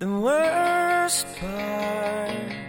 The worst part,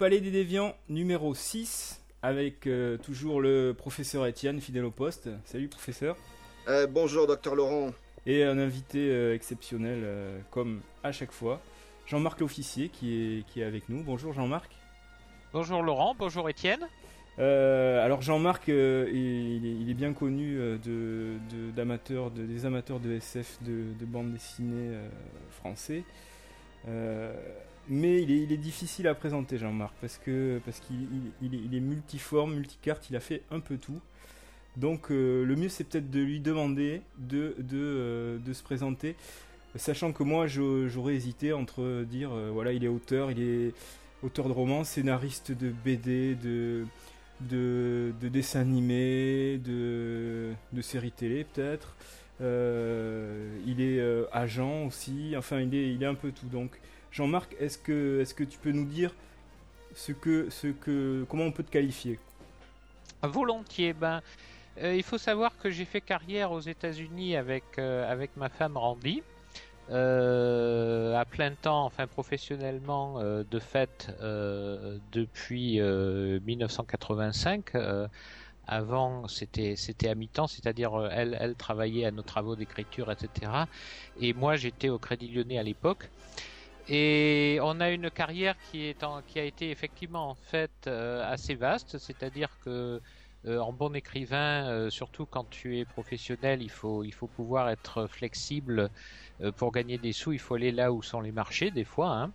Palais des Déviants numéro 6 avec euh, toujours le professeur Étienne fidèle au poste. Salut professeur. Euh, bonjour, docteur Laurent. Et un invité euh, exceptionnel euh, comme à chaque fois, Jean-Marc l'officier qui est, qui est avec nous. Bonjour Jean-Marc. Bonjour Laurent, bonjour Étienne. Euh, alors Jean-Marc, euh, il, est, il est bien connu de, de- d'amateurs, de- des amateurs de SF, de, de bande dessinée euh, français. Euh, mais il est, il est difficile à présenter Jean-Marc parce que parce qu'il il- est, multiforme, multicarte, il a fait un peu tout. Donc euh, le mieux c'est peut-être de lui demander de, de, euh, de se présenter, sachant que moi j'aurais hésité entre dire euh, voilà il est auteur, il est auteur de romans, scénariste de BD, de, de, de dessins animés, de, de séries télé peut-être. Il est agent aussi, enfin il est, il est un peu tout. Donc Jean-Marc, est-ce que, est que tu peux nous dire ce que, ce que, comment on peut te qualifier? Volontiers. Ben, euh, il faut savoir que j'ai fait carrière aux États-Unis avec euh, avec ma femme Randy. euh, à plein temps, enfin professionnellement, de fait, depuis euh, 1985. euh, avant, c'était c'était à mi-temps, c'est-à-dire elle elle travaillait à nos travaux d'écriture, etc. Et moi, j'étais au Crédit Lyonnais à l'époque. Et on a une carrière qui est en, qui a été effectivement en fait euh, assez vaste, c'est-à-dire que euh, en bon écrivain, euh, surtout quand tu es professionnel, il faut il faut pouvoir être flexible euh, pour gagner des sous. Il faut aller là où sont les marchés des fois. Hein.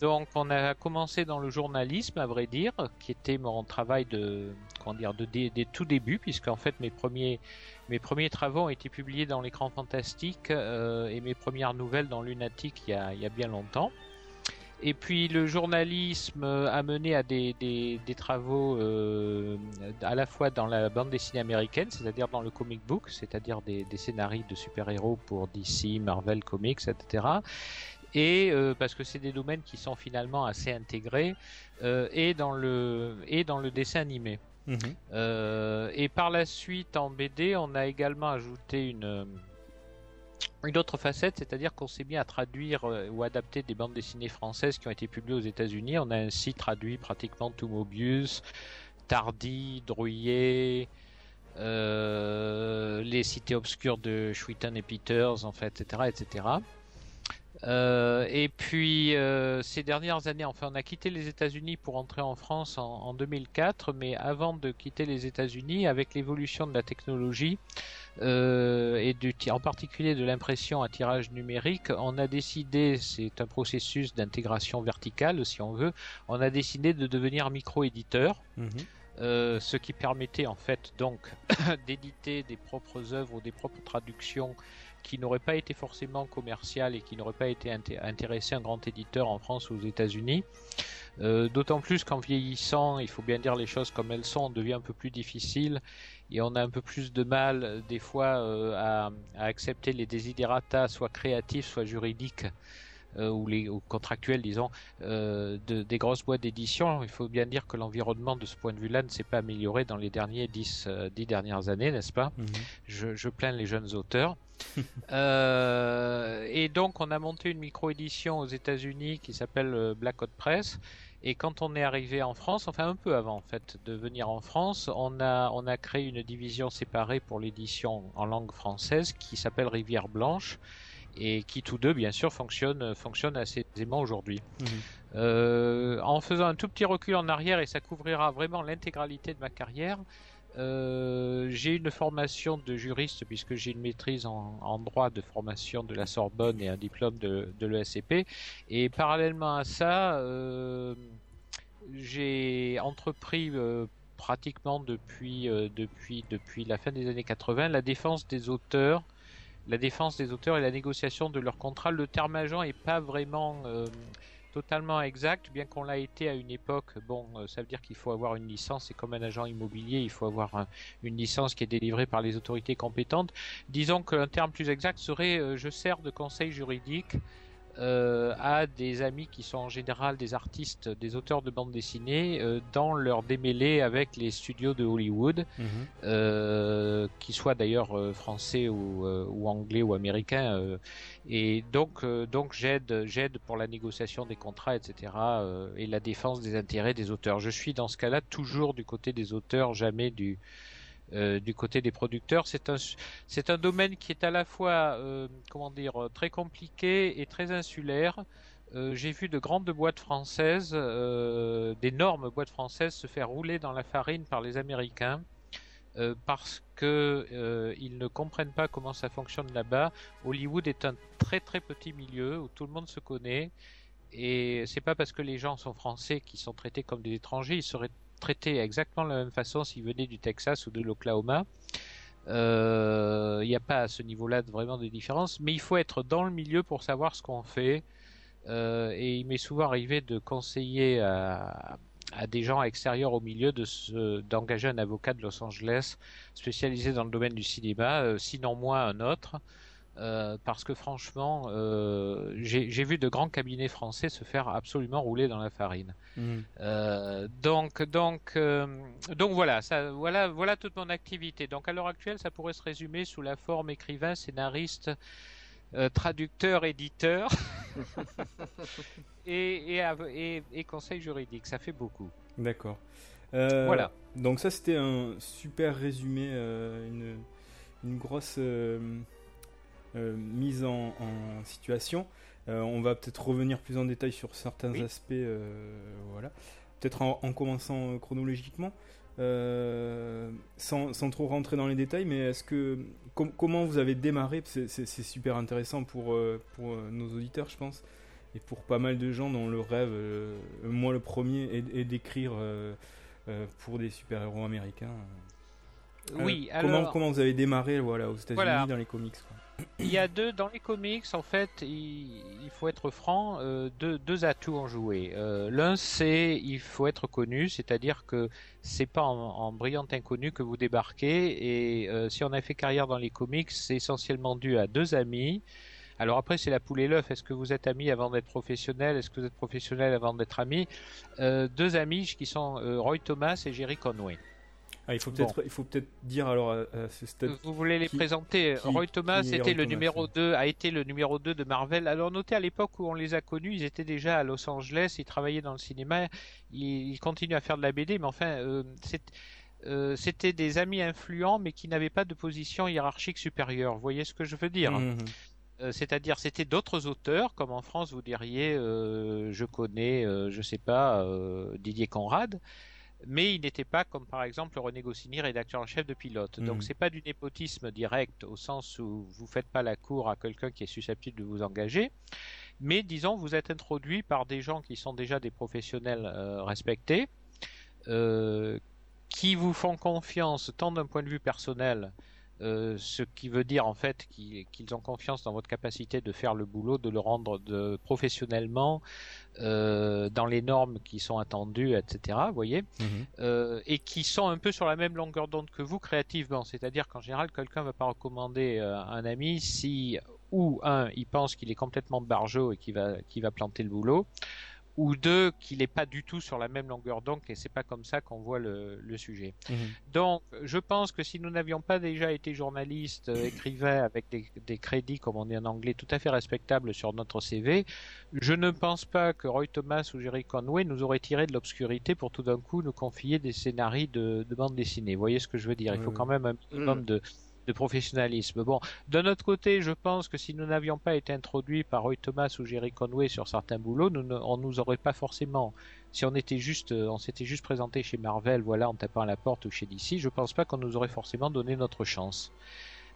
Donc on a commencé dans le journalisme, à vrai dire, qui était mon travail de comment dire de tout débuts, puisqu'en fait mes premiers mes premiers travaux ont été publiés dans l'écran fantastique euh, et mes premières nouvelles dans Lunatic il y a, bien longtemps. Et puis le journalisme a mené à des, travaux euh, à la fois dans la bande dessinée américaine, c'est-à-dire dans le comic book, c'est-à-dire des, scénarios de super-héros pour DC, Marvel Comics, etc. Et euh, parce que c'est des domaines qui sont finalement assez intégrés, et dans le dessin animé. Euh, et par la suite, en BD, on a également ajouté une, une autre facette, c'est-à-dire qu'on s'est mis à traduire euh, ou adapter des bandes dessinées françaises qui ont été publiées aux États-Unis. On a ainsi traduit pratiquement tout Mobius, Tardy, Drouillet, euh, les cités obscures de Schwitten et Peters, en fait, etc., etc. Euh, et puis euh, ces dernières années, enfin, on a quitté les États-Unis pour entrer en France en, en 2004, mais avant de quitter les États-Unis, avec l'évolution de la technologie euh, et du, en particulier de l'impression à tirage numérique, on a décidé, c'est un processus d'intégration verticale, si on veut, on a décidé de devenir micro-éditeur. Euh, ce qui permettait en fait donc d'éditer des propres œuvres ou des propres traductions qui n'aurait pas été forcément commercial et qui n'aurait pas été intéressé un grand éditeur en France ou aux États-Unis. Euh, d'autant plus qu'en vieillissant, il faut bien dire les choses comme elles sont, on devient un peu plus difficile et on a un peu plus de mal euh, des fois euh, à, accepter les desiderata, soit créatifs, soit juridiques. Ou les contractuels, disons, des grosses boîtes d'édition. Il faut bien dire que l'environnement de ce point de vue-là ne s'est pas amélioré dans les derniers dix, dernières années, n'est-ce pas? Mhm. je, je, plains les jeunes auteurs. et donc, on a monté une micro-édition aux États-Unis qui s'appelle Black Hot Press et quand on est arrivé en France, enfin un peu avant en fait de venir en France, on a on a créé une division séparée pour l'édition en langue française qui s'appelle Rivière Blanche et qui tous deux bien sûr fonctionnent fonctionnent assez aisément aujourd'hui. Mhm. Euh, en faisant un tout petit recul en arrière et ça couvrira vraiment l'intégralité de ma carrière. Euh, j'ai une formation de juriste puisque j'ai une maîtrise en, droit de formation de la Sorbonne et un diplôme de, de l'ESCP. Et parallèlement à ça, euh, j'ai entrepris euh, pratiquement depuis, depuis, depuis la fin des années 80 la défense des auteurs la défense des auteurs et la négociation de leurs contrats. Le terme agent est pas vraiment totalement exact, bien qu'on l'a été à une époque. Bon, euh, ça veut dire qu'il faut avoir une licence, et comme un agent immobilier, il faut avoir une licence qui est délivrée par les autorités compétentes. Disons qu'un terme plus exact serait euh, je sers de conseil juridique euh, à des amis qui sont en général des artistes, des auteurs de bande dessinée, euh, dans leur démêlé avec les studios de Hollywood, euh, qui soient d'ailleurs français ou, ou, anglais ou américains. et donc, donc j'aide, j'aide pour la négociation des contrats, etc. et la défense des intérêts des auteurs. Je suis dans ce cas-là toujours du côté des auteurs, jamais du euh, du côté des producteurs. C'est un, domaine qui est à la fois, euh, comment dire, très compliqué et très insulaire. Euh, j'ai vu de grandes boîtes françaises, d'énormes boîtes françaises se faire rouler dans la farine par les Américains. parce que ils ne comprennent pas comment ça fonctionne là-bas. Hollywood est un très très petit milieu où tout le monde se connaît et c'est pas parce que les gens sont français qu'ils sont traités comme des étrangers. Traités exactement de la même façon s'ils venaient du Texas ou de l'Oklahoma. Il euh, n'y a pas à ce niveau-là vraiment de différence, mais il faut être dans le milieu pour savoir ce qu'on fait. Euh, et il m'est souvent arrivé de conseiller à, des gens extérieurs au milieu de d'engager un avocat de Los Angeles spécialisé dans le domaine du cinéma, euh, sinon moi un autre, euh, parce que franchement, euh, j'ai vu de grands cabinets français se faire absolument rouler dans la farine. Mhm. Euh, donc, donc, donc voilà, ça, voilà, voilà toute mon activité. Donc à l'heure actuelle, ça pourrait se résumer sous la forme écrivain, scénariste, traducteur, éditeur et, et, et, conseil juridique. Ça fait beaucoup. D'accord. voilà. Donc ça, c'était un super résumé, une, une grosse mise en, situation. Euh, on va peut-être revenir plus en détail sur certains aspects. Euh, voilà. Peut-être en, commençant chronologiquement. sans, trop rentrer dans les détails, mais est-ce que comment vous avez démarré? C'est super intéressant pour, pour nos auditeurs, je pense, et pour pas mal de gens dont le rêve, moi le premier, est, d'écrire pour des super-héros américains. oui. comment, comment vous avez démarré voilà, aux États-Unis dans les comics il y a deux dans les comics en fait il, faut être franc euh, deux, atouts en jouer. Euh, l'un c'est il faut être connu c'est-à-dire que c'est pas en, brillant inconnu que vous débarquez. Et euh, si on a fait carrière dans les comics c'est essentiellement dû à deux amis. Alors après c'est la poule et l'œuf. Est-ce que vous êtes amis avant d'être professionnel? Est-ce que vous êtes professionnel avant d'être ami deux amis qui sont Roy Thomas et Jerry Conway ah, il faut peut-être il faut peut-être dire alors à, ce stade. Vous voulez les présenter Roy Thomas était le numéro 2 a été le numéro 2 de Marvel. Alors notez à l'époque où on les a connus, ils étaient déjà à Los Angeles, ils travaillaient dans le cinéma, ils, continuent à faire de la BD mais enfin euh, euh, c'était des amis influents mais qui n'avaient pas de position hiérarchique supérieure. Vous voyez ce que je veux dire? Mmh. Euh, c'est-à-dire c'était d'autres auteurs, comme en France vous diriez, je connais, je sais pas, Didier Conrad, mais il n'était pas comme par exemple René Goscinny, rédacteur en chef de Pilote. Donc hmm. c'est pas du népotisme direct au sens où vous faites pas la cour à quelqu'un qui est susceptible de vous engager, mais disons vous êtes introduit par des gens qui sont déjà des professionnels euh, respectés, euh, qui vous font confiance tant d'un point de vue personnel euh, ce qui veut dire en fait qu'ils ont confiance dans votre capacité de faire le boulot, de le rendre de, professionnellement euh, dans les normes qui sont attendues, etc. Vous voyez, Mhm. euh, et qui sont un peu sur la même longueur d'onde que vous créativement. C'est-à-dire qu'en général, quelqu'un va pas recommander euh, un ami si ou un, il pense qu'il est complètement barjot et qu'il va qu'il va planter le boulot, ou deux, qu'il n'est pas du tout sur la même longueur d'onde et c'est pas comme ça qu'on voit le, le sujet. Mhm. Donc, je pense que si nous n'avions pas déjà été journalistes, euh, écrivains avec des, des crédits, comme on dit en anglais, tout à fait respectables sur notre CV, je ne pense pas que Roy Thomas ou Jerry Conway nous auraient tiré de l'obscurité pour tout d'un coup nous confier des scénarios de, de bande dessinée. Vous voyez ce que je veux dire? Il faut Oui, quand même un minimum Mm. de, de professionnalisme. Bon, d'un autre côté, je pense que si nous n'avions pas été introduits par Roy Thomas ou Jerry Conway sur certains boulots, nous ne, on nous aurait pas forcément, si on était juste, euh, on s'était juste présenté chez Marvel, voilà, en tapant à la porte ou chez DC, je pense pas qu'on nous aurait forcément donné notre chance.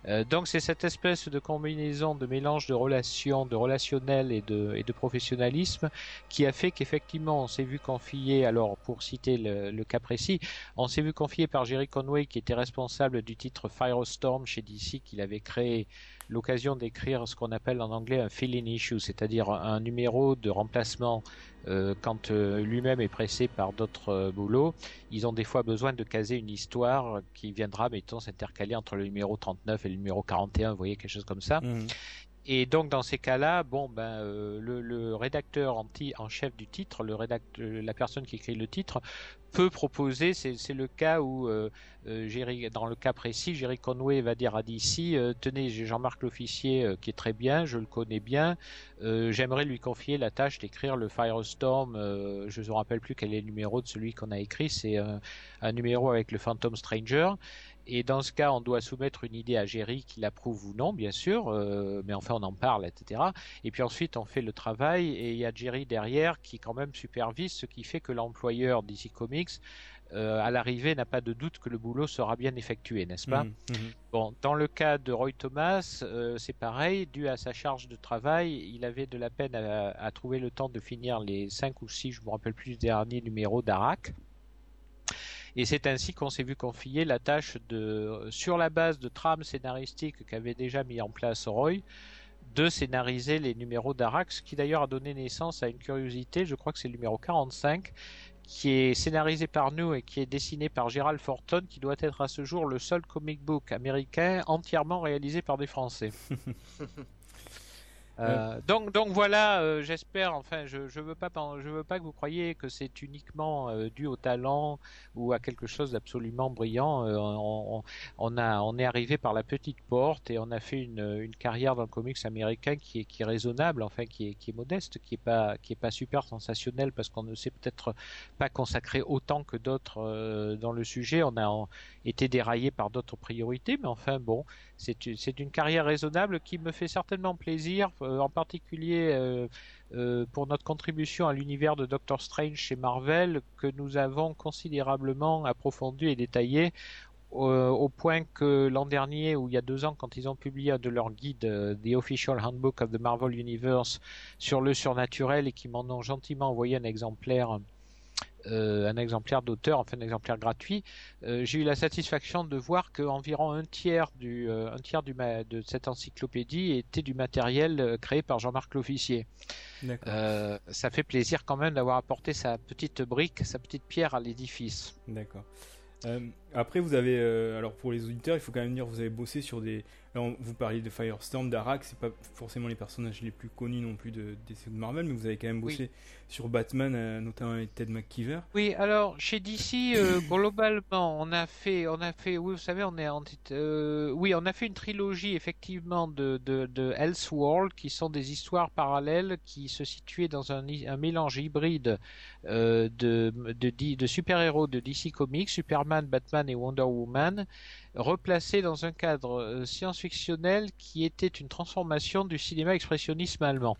Euh, donc c'est cette espèce de combinaison de mélange de relations, de relationnel et de, et de professionnalisme qui a fait qu'effectivement on s'est vu confier, alors pour citer le, le cas précis, on s'est vu confier par Jerry Conway qui était responsable du titre Firestorm chez DC qu'il avait créé l'occasion d'écrire ce qu'on appelle en anglais un fill-in issue, c'est-à-dire un numéro de remplacement euh, quand euh, lui-même est pressé par d'autres euh, boulots. Ils ont des fois besoin de caser une histoire qui viendra, mettons, s'intercaler entre le numéro 39 et le numéro 41, vous voyez, quelque chose comme ça. Mhm. Et donc dans ces cas-là, bon ben euh, le, le rédacteur en, en chef du titre, le rédact- euh, la personne qui écrit le titre, peut proposer. C'est le cas où euh, euh, Jerry- dans le cas précis, Jerry Conway va dire à DC euh, tenez, j'ai Jean-Marc l'officier euh, qui est très bien, je le connais bien. euh, J'aimerais lui confier la tâche d'écrire le Firestorm. je ne me rappelle plus quel est le numéro de celui qu'on a écrit. C'est un, un numéro avec le Phantom Stranger. Et dans ce cas, on doit soumettre une idée à Jerry qui l'approuve ou non, bien sûr, euh, mais enfin on en parle, etc. Et puis ensuite on fait le travail et il y a Jerry derrière qui quand même supervise, ce qui fait que l'employeur DC Comics, euh, à l'arrivée, n'a pas de doute que le boulot sera bien effectué, n'est-ce pas? Mhm. Mhm. Bon, dans le cas de Roy Thomas, euh, c'est pareil, dû à sa charge de travail, il avait de la peine à, à trouver le temps de finir les cinq ou six, je me rappelle plus, derniers numéros d'Arak. Et c'est ainsi qu'on s'est vu confier la tâche de, sur la base de trames scénaristiques qu'avait déjà mis en place Roy, de scénariser les numéros d'Arak, ce qui d'ailleurs a donné naissance à une curiosité, je crois que c'est le numéro 45, qui est scénarisé par nous et qui est dessiné par Gerald Forton, qui doit être à ce jour le seul comic book américain entièrement réalisé par des Français. Euh, donc, donc voilà, euh, j'espère. Enfin, je je veux pas je veux pas que vous croyiez que c'est uniquement euh, dû au talent ou à quelque chose d'absolument brillant. Euh, on, on- a on est arrivé par la petite porte et on a fait une, une carrière dans le comics américain qui est qui est raisonnable, enfin qui est qui est modeste, qui est pas qui est pas super sensationnel parce qu'on ne s'est peut-être pas consacré autant que d'autres euh, dans le sujet. On a en- été déraillé par d'autres priorités, mais enfin bon, c'est une, carrière raisonnable qui me fait certainement plaisir, euh, en particulier euh, euh, pour notre contribution à l'univers de Doctor Strange chez Marvel, que nous avons considérablement approfondi et détaillé. au point que l'an dernier, ou il y a deux ans, quand ils ont publié un de leurs guides, euh, The Official Handbook of the Marvel Universe, sur le surnaturel, et qui m'en ont gentiment envoyé un exemplaire euh, un exemplaire d'auteur, enfin un exemplaire gratuit, euh, j'ai eu la satisfaction de voir qu'environ un tiers du euh, un tiers du ma- de cette encyclopédie était du matériel créé par Jean-Marc L'Officier. D'accord. Ça fait plaisir quand même d'avoir apporté sa petite brique, sa petite pierre à l'édifice. D'accord. Après, vous avez, euh, alors pour les auditeurs, il faut quand même dire, vous avez bossé sur des. Alors, vous parliez de Firestorm, d'Arak, c'est pas forcément les personnages les plus connus non plus de, DC de Marvel, mais vous avez quand même bossé sur Batman, euh, notamment avec Ted McKeever. Oui, alors chez DC euh, globalement, on a fait, on a fait, oui, vous savez, on est, en, oui, on a fait une trilogie effectivement de de, de Elseworld qui sont des histoires parallèles qui se situaient dans un, un mélange hybride de de, de, de super-héros de DC Comics, Superman, Batman et Wonder Woman, replacés dans un cadre euh, science-fictionnel qui était une transformation du cinéma expressionnisme allemand.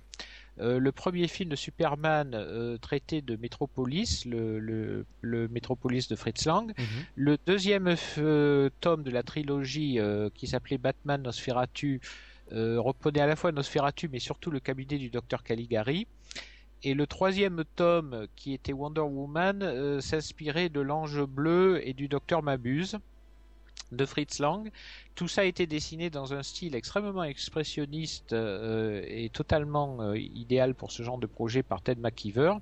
Euh, le premier film de Superman euh, traité de Metropolis, le, le, le Metropolis de Fritz Lang. Le deuxième euh, tome de la trilogie qui s'appelait Batman Nosferatu reprenait à la fois Nosferatu mais surtout le cabinet du docteur Caligari. Et le troisième tome, qui était Wonder Woman, euh, s'inspirait de l'ange bleu et du docteur Mabuse. de Fritz Lang. Tout ça a été dessiné dans un style extrêmement expressionniste euh, et totalement euh, idéal pour ce genre de projet par Ted McKeever.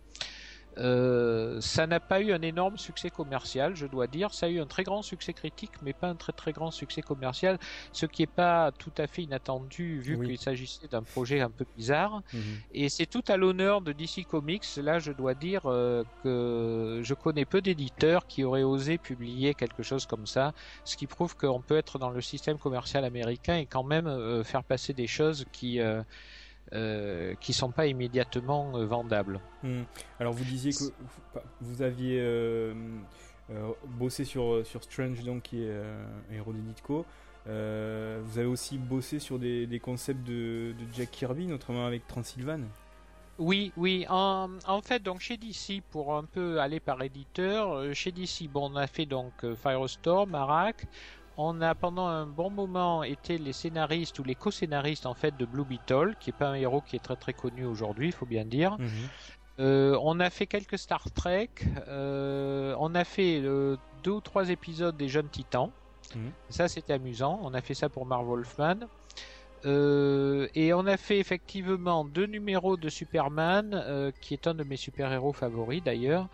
Euh, ça n'a pas eu un énorme succès commercial, je dois dire. Ça a eu un très grand succès critique, mais pas un très très grand succès commercial, ce qui n'est pas tout à fait inattendu vu Oui. qu'il s'agissait d'un projet un peu bizarre. Mhm. Et c'est tout à l'honneur de DC Comics. Là, je dois dire euh, que je connais peu d'éditeurs qui auraient osé publier quelque chose comme ça, ce qui prouve qu'on peut être dans le système commercial américain et quand même euh, faire passer des choses qui euh, qui sont pas immédiatement euh, vendables. Mhm. Alors vous disiez que vous- aviez euh, euh, bossé sur, sur Strange, donc qui est un héros de Ditko. Vous avez aussi bossé sur des, des concepts de, de Jack Kirby, notamment avec Transylvane. Oui, oui. En, en fait, donc chez DC, pour un peu aller par éditeur, chez DC, bon, on a fait donc Firestorm, Arak. On a pendant un bon moment été les scénaristes ou les co-scénaristes en fait de Blue Beetle, qui est pas un héros qui est très très connu aujourd'hui, il faut bien dire. Mhm. Euh, on a fait quelques Star Trek. euh, on a fait euh, deux ou trois épisodes des Jeunes Titans. Mhm. Ça, c'était amusant. On a fait ça pour Marv Wolfman. Euh, et on a fait effectivement deux numéros de Superman, euh, qui est un de mes super-héros favoris d'ailleurs,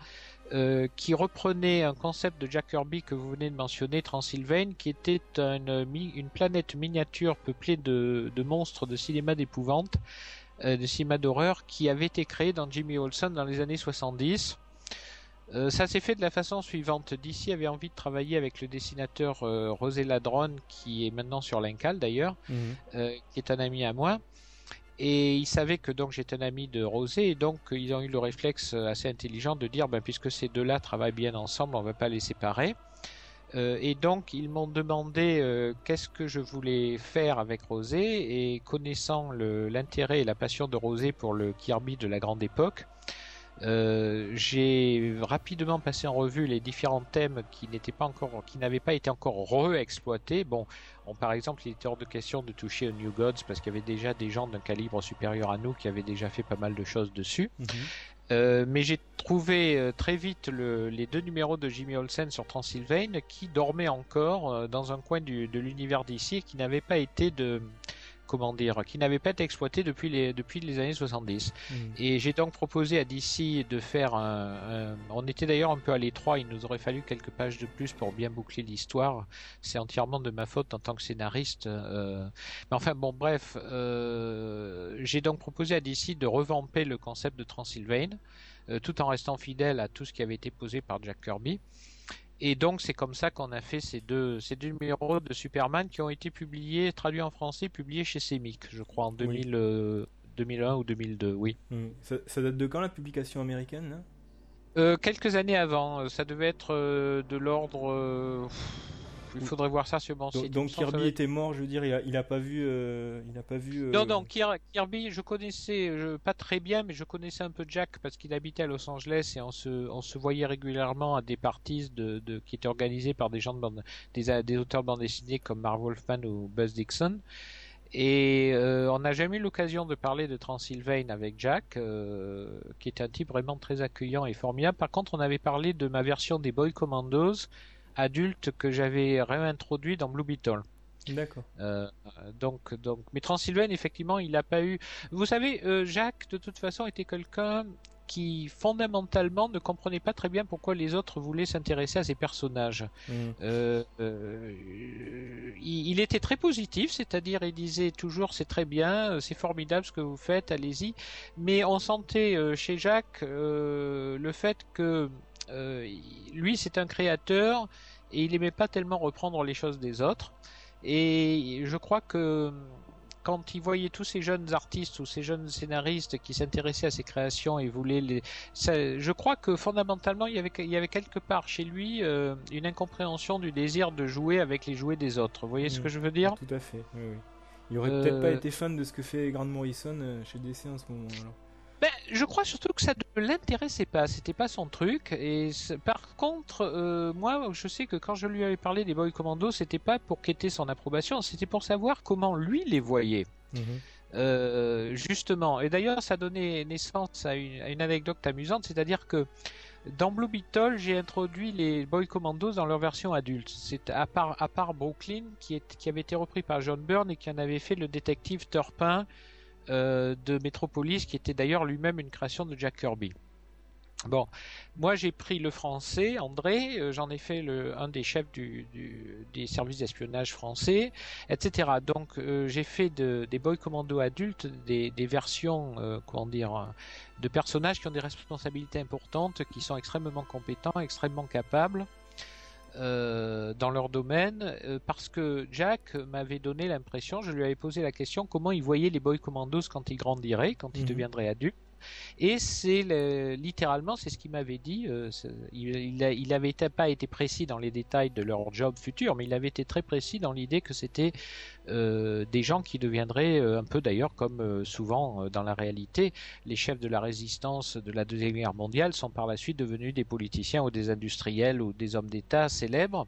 euh, qui reprenait un concept de Jack Kirby que vous venez de mentionner, Transylvane, qui était une, planète miniature peuplée de, de monstres de cinéma d'épouvante, euh, de cinéma d'horreur, qui avait été créée dans Jimmy Olsen dans les années 70. Euh, ça s'est fait de la façon suivante. DC avait envie de travailler avec le dessinateur Rosé Ladron, qui est maintenant sur l'Incal d'ailleurs, Mhm. qui est un ami à moi. Et il savait que donc j'étais un ami de Rosé, et donc ils ont eu le réflexe euh, assez intelligent de dire, ben, puisque ces deux-là travaillent bien ensemble, on va pas les séparer. Euh, et donc ils m'ont demandé euh, qu'est-ce que je voulais faire avec Rosé, et connaissant l'intérêt et la passion de Rosé pour le Kirby de la grande époque, j'ai rapidement passé en revue les différents thèmes qui n'étaient pas encore, n'avaient pas été encore re-exploités. Bon, on, par exemple, il était hors de question de toucher au New Gods parce qu'il y avait déjà des gens d'un calibre supérieur à nous qui avaient déjà fait pas mal de choses dessus. Mhm. Euh, mais j'ai trouvé euh, très vite le- les deux numéros de Jimmy Olsen sur Transylvane qui dormaient encore euh, dans un coin du- de l'univers d'ici et qui n'avaient pas été de comment dire, qui n'avaient pas été exploités depuis les depuis les années 70. Mhm. Et j'ai donc proposé à DC de faire un, un- On était d'ailleurs un peu à l'étroit, il nous aurait fallu quelques pages de plus pour bien boucler l'histoire. C'est entièrement de ma faute en tant que scénariste. euh. Mais enfin bon, bref, euh, j'ai donc proposé à DC de revamper le concept de Transylvane, euh, tout en restant fidèle à tout ce qui avait été posé par Jack Kirby. Et donc c'est comme ça qu'on a fait ces deux, ces deux numéros de Superman qui ont été publiés, traduits en français, publiés chez Semic, je crois, en 2000, euh, 2001 ou 2002, oui. Mhm. Ça, ça date de quand la publication américaine là Euh, quelques années avant, euh, ça devait être de l'ordre. Il faudrait voir ça sur mon Donc, site. Donc ça Kirby était mort, je veux dire, il a, il a pas vu, euh, il a pas vu. euh, Non, non, Kir- Kirby, je connaissais, je, pas très bien, mais je connaissais un peu Jack parce qu'il habitait à Los Angeles et on se, on se voyait régulièrement à des parties de, de, qui étaient organisées par des gens de bande, des, des auteurs de bande dessinée comme Marv Wolfman ou Buzz Dixon. Et euh, on n'a jamais eu l'occasion de parler de Transylvane avec Jack, euh, qui est un type vraiment très accueillant et formidable. Par contre, on avait parlé de ma version des Boy Commandos adultes que j'avais réintroduit dans Blue Beetle. D'accord. Euh, donc, donc, mais Transylvane, effectivement, il n'a pas eu. Vous savez, euh, Jacques, de toute façon, était quelqu'un qui fondamentalement ne comprenait pas très bien pourquoi les autres voulaient s'intéresser à ces personnages. Mhm. Euh, euh, il, il était très positif, c'est-à-dire il disait toujours c'est très bien, c'est formidable ce que vous faites, allez-y. Mais on sentait euh, chez Jacques le fait que lui c'est un créateur et il aimait pas tellement reprendre les choses des autres. Et je crois que quand il voyait tous ces jeunes artistes ou ces jeunes scénaristes qui s'intéressaient à ses créations et voulaient les, ça- je crois que fondamentalement il y avait, il y avait quelque part chez lui euh, une incompréhension du désir de jouer avec les jouets des autres. Vous voyez ce Mm. que je veux dire? Tout à fait. Oui, oui. Il aurait Euh, peut-être pas été fan de ce que fait Grant Morrison euh, chez DC en ce moment. alors. Je crois surtout que ça ne l'intéressait pas, c'était pas son truc. Et par contre, euh, moi, je sais que quand je lui avais parlé des Boy Commando, c'était pas pour quêter son approbation, c'était pour savoir comment lui les voyait. Mhm. Euh, justement, et d'ailleurs, ça donné naissance à une, à une anecdote amusante, c'est-à-dire que dans Blue Beetle, j'ai introduit les Boy Commandos dans leur version adulte. C'est à part, à part Brooklyn, qui, est, qui avait été repris par John Byrne et qui en avait fait le détective Turpin de Metropolis, qui était d'ailleurs lui-même une création de Jack Kirby. Bon, moi j'ai pris le français, André, euh, j'en ai fait un des chefs des services d'espionnage français, etc. Donc euh, j'ai fait de, des boy commando adultes des, versions, euh, comment dire, de personnages qui ont des responsabilités importantes, qui sont extrêmement compétents, extrêmement capables. Euh, dans leur domaine euh, parce que Jack m'avait donné l'impression, je lui avais posé la question comment il voyait les boy commandos quand il grandirait, quand il Mhm. deviendrait adulte. Et c'est le- littéralement, c'est ce qu'il m'avait dit. euh, il, il, a- il avait été- pas été précis dans les détails de leur job futur, mais il avait été très précis dans l'idée que c'était euh, des gens qui deviendraient euh, un peu d'ailleurs comme souvent dans la réalité, les chefs de la résistance de la deuxième guerre mondiale sont par la suite devenus des politiciens ou des industriels ou des hommes d'État célèbres.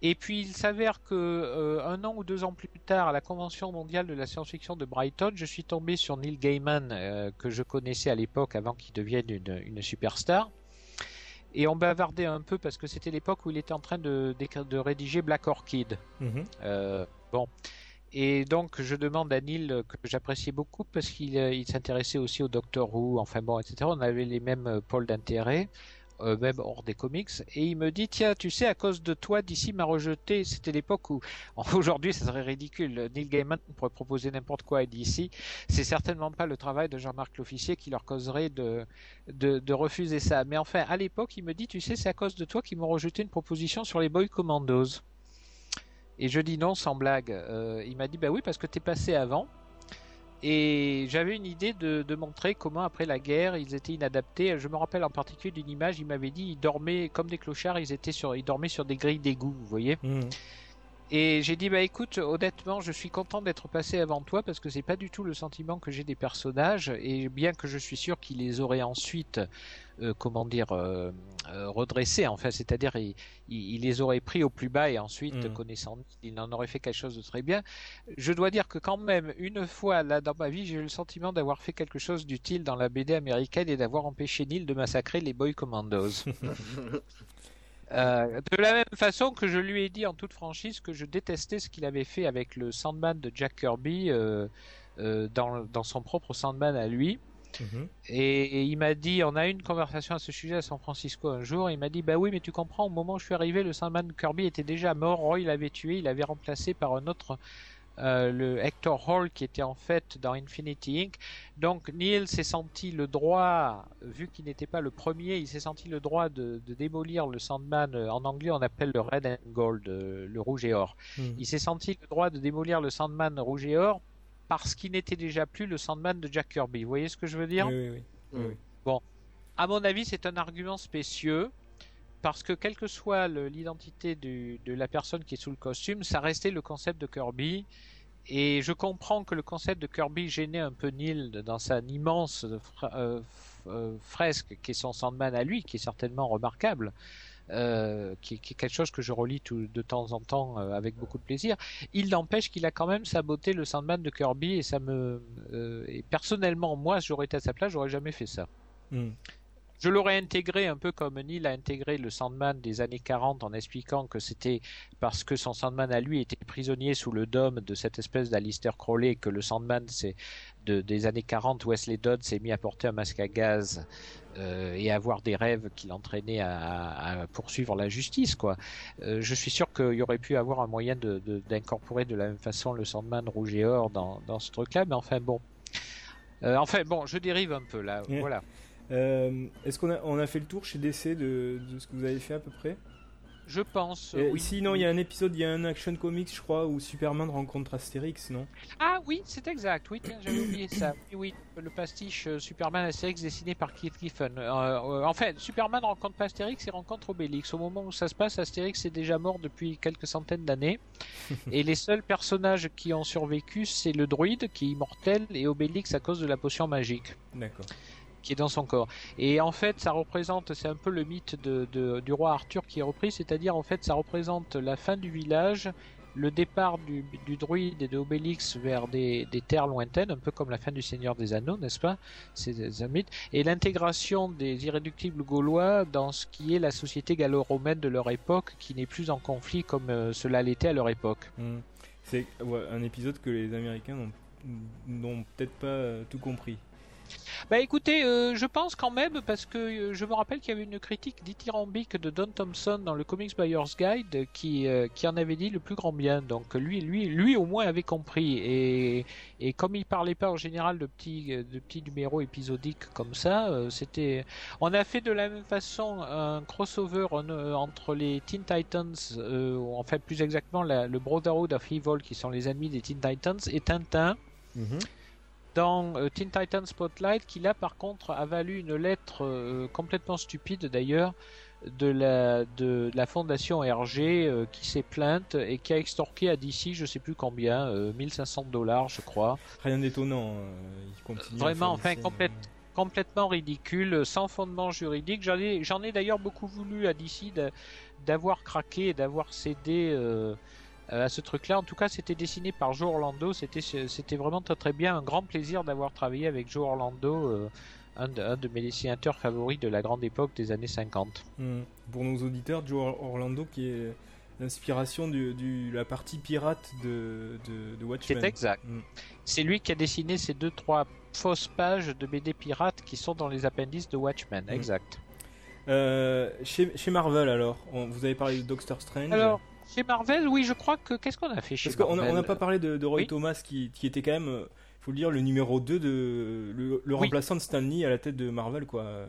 Et puis il s'avère que euh, un an ou deux ans plus tard, à la convention mondiale de la science-fiction de Brighton, je suis tombé sur Neil Gaiman euh, que je connaissais à l'époque avant qu'il devienne une, une superstar. Et on bavardait un peu parce que c'était l'époque où il était en train de, rédiger Black Orchid. Mhm. Euh, bon. Et donc, je demande à Neil, que j'appréciais beaucoup, parce qu'il il s'intéressait aussi au Doctor Who, enfin bon, etc. On avait les mêmes pôles d'intérêt, euh, même hors des comics. Et il me dit, tiens, tu sais, à cause de toi, DC m'a rejeté. C'était l'époque où, aujourd'hui, ça serait ridicule. Neil Gaiman pourrait proposer n'importe quoi à DC. C'est certainement pas le travail de Jean-Marc L'Officier qui leur causerait de, de, refuser ça. Mais enfin, à l'époque, il me dit, tu sais, c'est à cause de toi qu'ils m'ont rejeté une proposition sur les Boy Commandos. Et je dis non sans blague. Euh, il m'a dit bah oui parce que t'es passé avant. Et j'avais une idée de, de montrer comment après la guerre ils étaient inadaptés. Je me rappelle en particulier d'une image. Il m'avait dit ils dormaient comme des clochards. Ils étaient sur, ils dormaient sur des grilles d'égout. Vous voyez. Mhm. Et j'ai dit bah écoute honnêtement je suis content d'être passé avant toi parce que c'est pas du tout le sentiment que j'ai des personnages et bien que je suis sûr qu'ils les auraient ensuite euh, comment dire euh, euh, redressés enfin c'est-à-dire il, il, il les aurait pris au plus bas et ensuite Mhm. connaissant il en aurait fait quelque chose de très bien je dois dire que quand même une fois là dans ma vie j'ai eu le sentiment d'avoir fait quelque chose d'utile dans la BD américaine et d'avoir empêché Neil de massacrer les Boy Commandos euh, de la même façon que je lui ai dit en toute franchise que je détestais ce qu'il avait fait avec le Sandman de Jack Kirby euh, euh, dans, dans son propre Sandman à lui. Mhm. Et, et il m'a dit, on a eu une conversation à ce sujet à San Francisco un jour, il m'a dit, bah oui, mais tu comprends, au moment où je suis arrivé, le Sandman Kirby était déjà mort, Roy l'avait tué, il l'avait remplacé par un autre, euh, le Hector Hall, qui était en fait dans Infinity Inc. Donc Neil s'est senti le droit, vu qu'il n'était pas le premier, il s'est senti le droit de, de démolir le Sandman, euh, en anglais on appelle le Red and Gold, euh, le rouge et or. Mhm. Il s'est senti le droit de démolir le Sandman rouge et or parce qu'il n'était déjà plus le Sandman de Jack Kirby. Vous voyez ce que je veux dire Oui, oui, oui. Oui, Mm. oui. À mon avis, c'est un argument spécieux parce que quelle que soit l'identité de la personne qui est sous le costume, ça restait le concept de Kirby. Et je comprends que le concept de Kirby gênait un peu Neil dans sa immense fra- euh, f- euh, fresque qui est son Sandman à lui, qui est certainement remarquable. Euh, qui, est quelque chose que je relis tout, de temps en temps euh, avec beaucoup de plaisir. Il n'empêche qu'il a quand même saboté le Sandman de Kirby et ça me euh, et personnellement moi j'aurais été à sa place j'aurais jamais fait ça. Mhm. Je l'aurais intégré un peu comme Neil a intégré le Sandman des années 40 en expliquant que c'était parce que son Sandman à lui était prisonnier sous le dôme de cette espèce d'Alistair Crowley que le Sandman c'est de, des années 40 Wesley Dodd s'est mis à porter un masque à gaz euh, et à avoir des rêves qui l'entraînaient à, à poursuivre la justice quoi. Euh, je suis sûr qu'il y aurait pu avoir un moyen de- de- d'incorporer de, la même façon le Sandman rouge et or dans, dans ce truc là mais enfin bon. Euh, enfin bon, je dérive un peu là, voilà. Euh, Est-ce qu'on a, on a fait le tour chez DC de, de ce que vous avez fait à peu près? Je pense. Et oui. Sinon, il y a un épisode, il y a un Action Comics, je crois, où Superman rencontre Astérix, non? Ah oui, c'est exact. Oui, j'avais oublié ça. Oui, oui, le pastiche euh, Superman Astérix dessiné par Keith Giffen. Euh, euh, en fait, Superman rencontre pas Astérix, il rencontre Obélix. Au moment où ça se passe, Astérix est déjà mort depuis quelques centaines d'années. et les seuls personnages qui ont survécu, c'est le druide qui est immortel et Obélix à cause de la potion magique D'accord. Qui est dans son corps. Et en fait, ça représente, c'est un peu le mythe de, du roi Arthur qui est repris, c'est-à-dire en fait, ça représente la fin du village, le départ du, du druide et de Obélix vers des, des, terres lointaines, un peu comme la fin du Seigneur des Anneaux, n'est-ce pas? C'est un mythe. Et l'intégration des irréductibles gaulois dans ce qui est la société gallo-romaine de leur époque, qui n'est plus en conflit comme euh, cela l'était à leur époque. Mmh. C'est un épisode que les Américains n'ont peut-être pas euh, tout compris. Bah écoutez, euh, je pense quand même, parce que euh, je me rappelle qu'il y avait une critique dithyrambique de Don Thompson dans le Comics Buyer's Guide qui, euh, qui en avait dit le plus grand bien. Donc lui, lui, lui au moins avait compris. Et, et comme il parlait pas en général de petits, de petits numéros épisodiques comme ça, c'était. On a fait de la même façon un crossover entre les Teen Titans, euh, en fait plus exactement le Brotherhood of Evil qui sont les ennemis des Teen Titans et Tintin. Mmh. Dans euh, Teen Titans Spotlight qui là par contre a valu une lettre euh, complètement stupide d'ailleurs de la, de, de la fondation RG euh, qui s'est plainte et qui a extorqué à DC je sais plus combien, euh, 1500 dollars je crois. Rien d'étonnant, euh. Vraiment, enfin complète, complètement ridicule, sans fondement juridique. J'en ai, j'en ai d'ailleurs beaucoup voulu à DC d'avoir craqué et d'avoir cédé à ce truc-là. En tout cas, c'était dessiné par Joe Orlando. C'était, c'était vraiment très très bien. Un grand plaisir d'avoir travaillé avec Joe Orlando, euh, un, de, un de mes dessinateurs favoris de la grande époque des années 50. Mmh. Pour nos auditeurs, Joe Orlando qui est l'inspiration de la partie pirate de, de, de Watchmen. C'est exact. Mmh. C'est lui qui a dessiné ces deux trois fausses pages de BD pirates qui sont dans les appendices de Watchmen. Mm. Exact. Euh, chez, chez Marvel alors, on- vous avez parlé de Doctor Strange. Alors, chez Marvel, oui, je crois que qu'est-ce qu'on a fait chez Parce qu'on Marvel n'a pas parlé de, de Roy Oui. Thomas qui, qui était quand même, euh, faut le dire, le numéro 2 de le, le Oui. remplaçant de Stan Lee à la tête de Marvel quoi.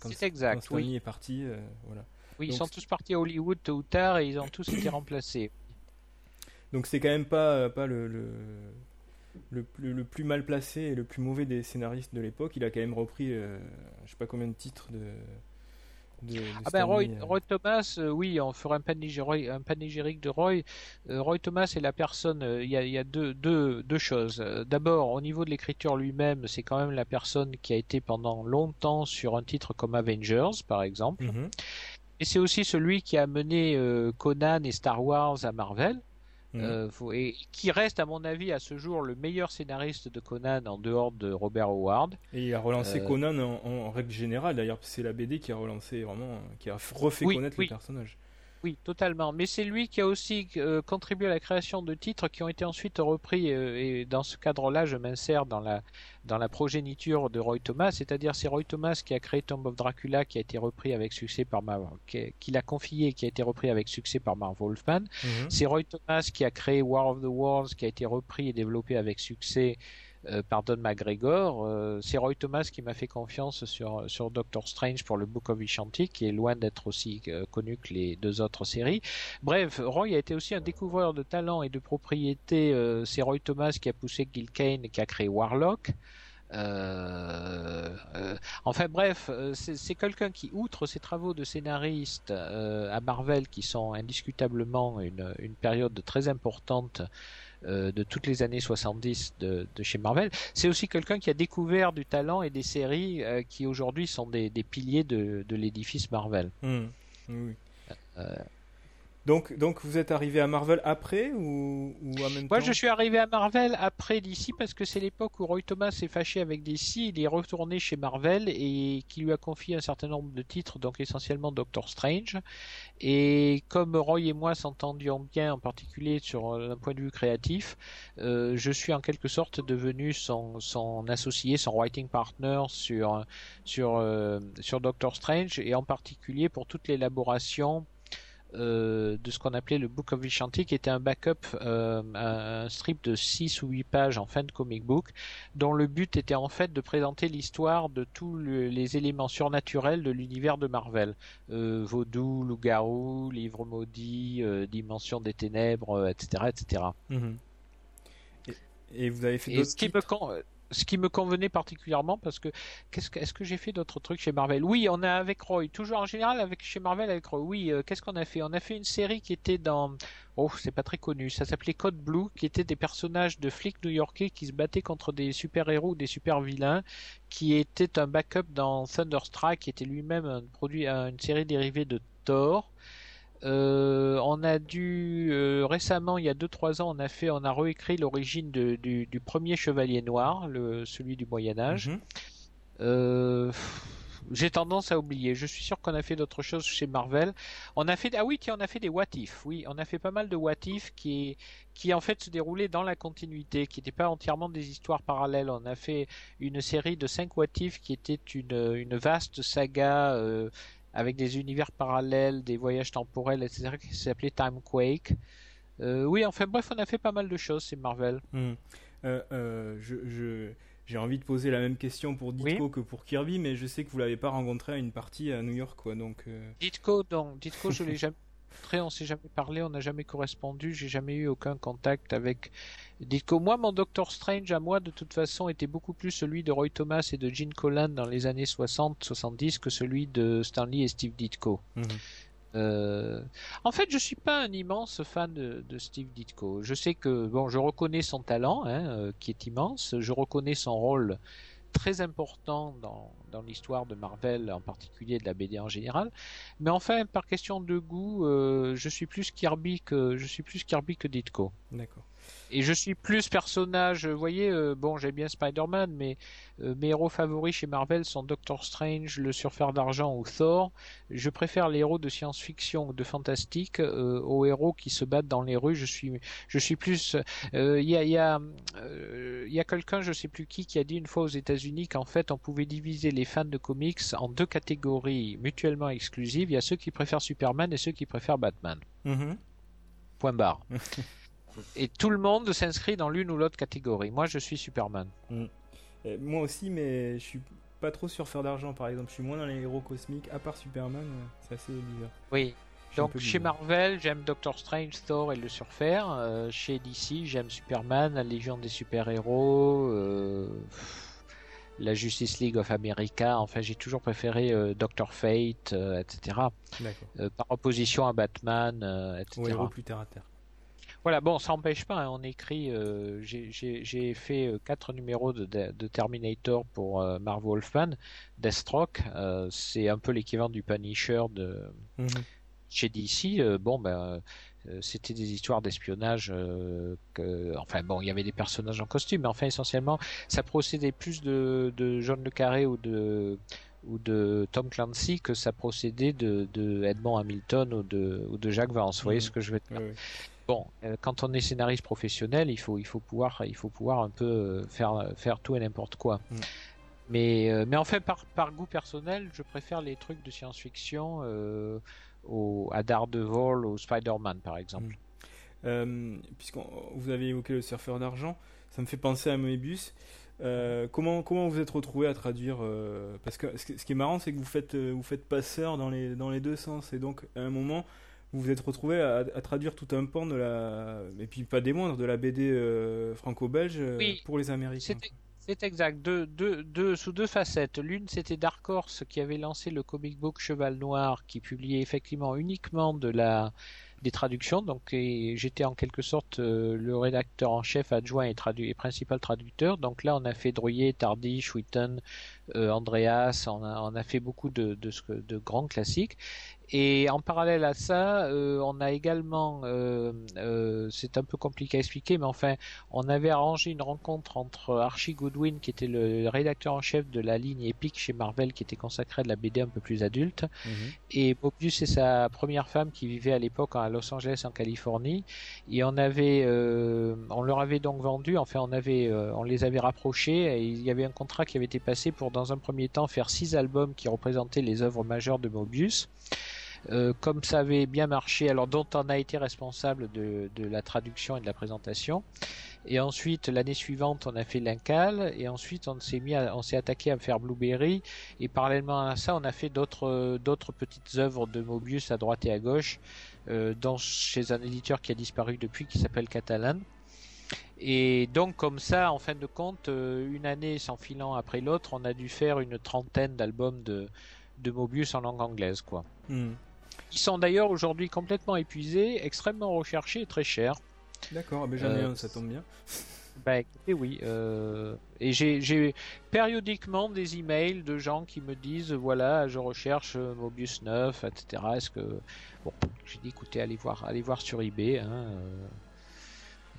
Quand, C'est exact, quand Stan oui. Lee est parti, euh, voilà. Oui, ils sont tous partis à Hollywood tôt ou tard et ils ont tous été remplacés. Donc c'est quand même pas pas le le, le, plus, le plus mal placé et le plus mauvais des scénaristes de l'époque. Il a quand même repris, euh, je sais pas combien de titres de. De, de Ah ben Roy, euh. Roy Thomas, euh, oui, on fera un, panégyri- un panégyrique de Roy. Euh, Roy Thomas est la personne. euh, Il y a, il y a deux, deux, deux choses. D'abord, au niveau de l'écriture lui-même, c'est quand même la personne qui a été pendant longtemps sur un titre comme Avengers, par exemple. Mhm. Et c'est aussi celui qui a mené Conan et Star Wars à Marvel. Mhm. Euh, faut- et qui reste, à mon avis, à ce jour, le meilleur scénariste de Conan en dehors de Robert Howard. Et il a relancé Euh, Conan en, en règle générale. D'ailleurs, c'est la BD qui a relancé vraiment, qui a refait Oui, connaître oui. le personnage. Oui, totalement. Mais c'est lui qui a aussi euh, contribué à la création de titres qui ont été ensuite repris. euh, et dans ce cadre-là, je m'insère dans la dans la progéniture de Roy Thomas, c'est-à-dire c'est Roy Thomas qui a créé Tomb of Dracula, qui a été repris avec succès par qui, qui l'a confié qui a été repris avec succès par Marv Wolfman. Mhm. C'est Roy Thomas qui a créé War of the Worlds, qui a été repris et développé avec succès euh, par Don McGregor. Euh, c'est Roy Thomas qui m'a fait confiance sur, sur Doctor Strange pour le Book of Vishanti, qui est loin d'être aussi euh, connu que les deux autres séries. Bref, Roy a été aussi un découvreur de talent et de propriété. Euh, c'est Roy Thomas qui a poussé Gil Kane, qui a créé Warlock. Enfin bref, c'est quelqu'un qui, outre ses travaux de scénariste à Marvel, qui sont indiscutablement une, une période très importante euh, de toutes les années 70 de, de chez Marvel, c'est aussi quelqu'un qui a découvert du talent et des séries euh, qui aujourd'hui sont des, des piliers de, de l'édifice Marvel. Mhm. Oui. Donc, donc vous êtes arrivé à Marvel après ou, ou en même Moi, temps je suis arrivé à Marvel après DC parce que c'est l'époque où Roy Thomas s'est fâché avec DC. Il est retourné chez Marvel et qui lui a confié un certain nombre de titres, donc essentiellement Doctor Strange. Et comme Roy et moi s'entendions bien, en particulier sur euh, un point de vue créatif, euh, je suis en quelque sorte devenu son, son associé, son writing partner sur sur euh, sur Doctor Strange et en particulier pour toute l'élaboration euh, de ce qu'on appelait le Book of Vishanti, qui était un backup, euh, un, un strip de 6 ou 8 pages en fin de comic book, dont le but était en fait de présenter l'histoire de tous le- les éléments surnaturels de l'univers de Marvel. Euh, vaudou, loup-garou, livre maudit, euh, dimension des ténèbres, etc. etc. Mhm. Et, et vous avez fait d'autres ce qui, me convenait particulièrement parce que qu'est-ce que est-ce que j'ai fait d'autres trucs chez Marvel? Oui, on a avec Roy, toujours en général avec chez Marvel avec Roy. Oui, euh, qu'est-ce qu'on a fait? On a fait une série qui était dans oh, c'est pas très connu, ça s'appelait Code Blue qui était des personnages de flics new-yorkais qui se battaient contre des super-héros ou des super-vilains qui était un backup dans Thunderstrike qui était lui-même une série dérivée de Thor. Euh, on a dû euh, récemment, il y a 2-3 ans, on a fait, on a réécrit l'origine du, du premier chevalier noir, le, celui du Moyen Âge. Mhm. Euh, j'ai tendance à oublier. Je suis sûr qu'on a fait d'autres choses chez Marvel. On a fait ah oui tiens on a fait des what if. Oui, on a fait pas mal de what if qui qui en fait se déroulaient dans la continuité, qui n'étaient pas entièrement des histoires parallèles. On a fait une série de 5 what if qui était une une vaste saga euh, avec des univers parallèles, des voyages temporels, etc. qui s'appelait Time Quake. Euh, oui, enfin bref, on a fait pas mal de choses, c'est Marvel. Mhm. Euh, euh, je, j'ai envie de poser la même question pour Ditko que pour Kirby, mais je sais que vous l'avez pas rencontré à une partie à New York, quoi. Donc, Ditko, donc, Ditko, je l'ai jamais rencontré, on s'est jamais parlé, on n'a jamais correspondu, j'ai jamais eu aucun contact avec Ditko. Moi, mon Doctor Strange à moi, de toute façon, était beaucoup plus celui de Roy Thomas et de Gene Colan dans les années 60-70 que celui de Stanley et Steve Ditko. mhm. Euh, En fait, je suis pas un immense fan de, de Steve Ditko. Je sais que bon, je reconnais son talent, hein, euh, qui est immense. Je reconnais son rôle très important dans, dans l'histoire de Marvel, en particulier de la BD en général. Mais enfin, par question de goût, euh, je suis plus Kirby que je suis plus Kirby que Ditko. D'accord. Et je suis plus personnage, vous voyez, euh, bon, j'aime bien Spider-Man, mais euh, mes héros favoris chez Marvel sont Doctor Strange, le Surfeur d'argent ou Thor. Je préfère les héros de science-fiction ou de fantastique euh, aux héros qui se battent dans les rues. Je suis, je suis plus. Il y a, y a, y a quelqu'un, je sais plus qui, qui a dit une fois aux États-Unis qu'en fait, on pouvait diviser les fans de comics en deux catégories mutuellement exclusives. Il y a ceux qui préfèrent Superman et ceux qui préfèrent Batman. Mhm. Point barre. Et tout le monde s'inscrit dans l'une ou l'autre catégorie. Moi, je suis Superman. Euh, moi aussi, mais je suis pas trop surfeur d'argent, par exemple. Je suis moins dans les héros cosmiques, à part Superman, euh, c'est assez bizarre. Oui. Donc chez. Marvel, j'aime Doctor Strange, Thor et le Surfer. Euh, chez DC, j'aime Superman, la Légion des super-héros, euh, la Justice League of America. Enfin, j'ai toujours préféré euh, Doctor Fate, etc. Par opposition à Batman, etc. Ou héros plus terre à terre. Voilà, bon, ça n'empêche pas, hein, on écrit, euh, j'ai- fait euh, quatre numéros de, Terminator pour euh, Marv Wolfman, Deathstroke, euh, c'est un peu l'équivalent du Punisher de Mhm. chez DC. euh, bon, ben, c'était des histoires d'espionnage, que, enfin bon, il y avait des personnages en costume, mais enfin essentiellement, ça procédait plus de, de John le Carré ou de ou de Tom Clancy que ça procédait de, de Edmond Hamilton ou de, ou de Jacques Vance. Vous voyez Mhm. ce que je veux dire? Bon, euh, quand on est scénariste professionnel, il faut, il faut pouvoir, il faut pouvoir un peu euh, faire, faire tout et n'importe quoi. Mm. Mais, euh, mais en fait, par, par goût personnel, je préfère les trucs de science-fiction euh, au, à Daredevil ou Spider-Man, par exemple. Euh, Puisque vous avez évoqué le surfeur d'argent, ça me fait penser à Moebius. Euh, comment, comment vous êtes retrouvé à traduire euh, Parce que ce, qui- est marrant, c'est que vous faites, euh, vous faites passeur dans les, dans les deux sens. Et donc, à un moment, vous vous êtes retrouvé à, à traduire tout un pan de la. Et puis, pas des moindres, de la BD euh, franco-belge euh, Oui. pour les Américains. C'est exact, deux, deux, deux, sous deux facettes. L'une, c'était Dark Horse qui avait lancé le comic book Cheval Noir, qui publiait effectivement uniquement de la, des traductions. Donc, j'étais en quelque sorte euh, le rédacteur en chef adjoint et, tradu- et principal traducteur. Donc là, on a fait Druyer, Tardy, Witten, euh, Andreas, on a, on a fait beaucoup de grands classiques. Et en parallèle à ça, euh, on a également, euh, euh, c'est un peu compliqué à expliquer, mais enfin, on avait arrangé une rencontre entre Archie Goodwin, qui était le rédacteur en chef de la ligne Epic chez Marvel, qui était consacrée à de la BD un peu plus adulte, Mhm. et Mobius et sa première femme qui vivait à l'époque à Los Angeles en Californie. Et on avait, euh, on leur avait donc vendu, enfin on avait, euh, on les avait rapprochés et il y avait un contrat qui avait été passé pour dans un premier temps faire six albums qui représentaient les œuvres majeures de Mobius. Euh, comme ça avait bien marché, alors dont on a été responsable de, la traduction et de la présentation. Et ensuite, l'année suivante, on a fait l'Incal, et ensuite on s'est mis, à- on s'est attaqué à faire Blueberry, et parallèlement à ça, on a fait d'autres, d'autres petites œuvres de Mobius à droite et à gauche, euh, chez un éditeur qui a disparu depuis, qui s'appelle Catalan. Et donc, comme ça, en fin de compte, euh, une année s'enfilant après l'autre, on a dû faire une trentaine d'albums de, Mobius en langue anglaise, quoi. Mhm. Qui sont d'ailleurs aujourd'hui complètement épuisés, extrêmement recherchés et très chers. D'accord, ah ai Euh, ça tombe bien. Bah écoutez, oui. euh, Et j'ai- périodiquement des emails de gens qui me disent voilà, je recherche euh, Mobius 9, etc. Est-ce que. Bon, j'ai dit écoutez, allez voir, allez voir sur eBay. Hein, euh.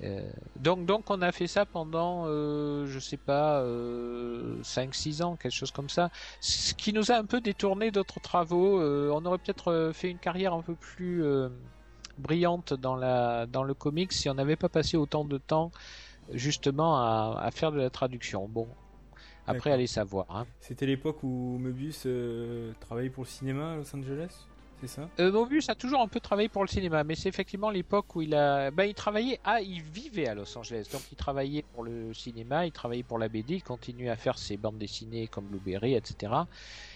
Euh, donc, donc on a fait ça pendant, euh, je sais pas, euh, 5-6 ans, quelque chose comme ça. Ce qui nous a un peu détourné d'autres travaux. Euh, on aurait peut-être euh, fait une carrière un peu plus euh, brillante dans, la, dans le comics si on n'avait pas passé autant de temps justement à, à faire de la traduction. Bon, après allez savoir. Hein. C'était l'époque où Möbius euh, travaillait pour le cinéma à Los Angeles, c'est ça Euh, Mobius a toujours un peu travaillé pour le cinéma, mais c'est effectivement l'époque où il a, ben, il travaillait, ah, il vivait à Los Angeles, donc il travaillait pour le cinéma, il travaillait pour la BD, il continue à faire ses bandes dessinées comme Blueberry, etc.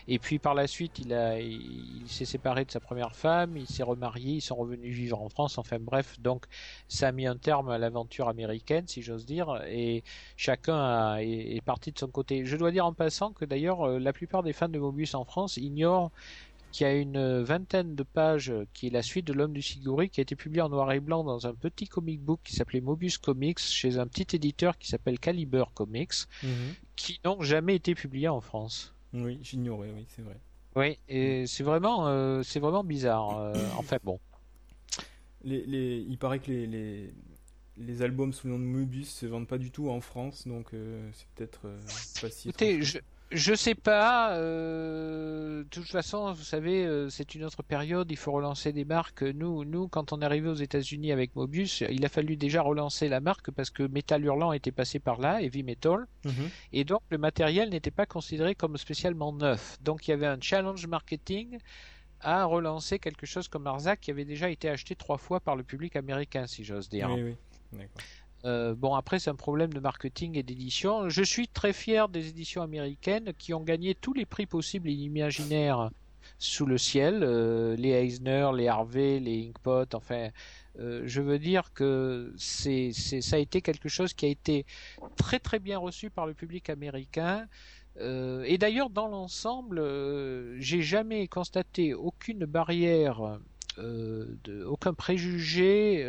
Et puis par la suite, il a, il, s'est séparé de sa première femme, il s'est remarié, ils sont revenus vivre en France, enfin bref, donc ça a mis un terme à l'aventure américaine, si j'ose dire, et chacun est parti de son côté. Je dois dire en passant que d'ailleurs, euh, la plupart des fans de Mobius en France ignorent qui a une vingtaine de pages, euh, qui est la suite de l'homme du Siguri, qui a été publié en noir et blanc dans un petit comic book qui s'appelait Mobius Comics, chez un petit éditeur qui s'appelle Caliber Comics, qui n'ont jamais été publiés en France. Oui, j'ignorais, oui, c'est vrai. Oui, et c'est vraiment, euh, c'est vraiment bizarre. euh, enfin bon. Les, les, il paraît que les, les, les albums sous le nom de Möbius se vendent pas du tout en France, donc euh, c'est peut-être pas si Écoutez, je, je sais pas. euh, de toute façon, vous savez, euh, c'est une autre période. Il faut relancer des marques. Nous, nous, quand on est arrivé aux États-Unis avec Mobius, il a fallu déjà relancer la marque parce que Metal Hurlant était passé par là, Heavy Metal, Mhm. et donc le matériel n'était pas considéré comme spécialement neuf. Donc il y avait un challenge marketing à relancer quelque chose comme Arzac qui avait déjà été acheté trois fois par le public américain, si j'ose dire. Oui, oui, d'accord. Euh, bon, après, c'est un problème de marketing et d'édition. Je suis très fier des éditions américaines qui ont gagné tous les prix possibles et imaginaires sous le ciel. Euh, les Eisner, les Harvey, les Inkpot, enfin, euh, je veux dire que c'est, ça a été quelque chose qui a été très très bien reçu par le public américain. Et d'ailleurs, dans l'ensemble, j'ai jamais constaté aucune barrière, aucun préjugé.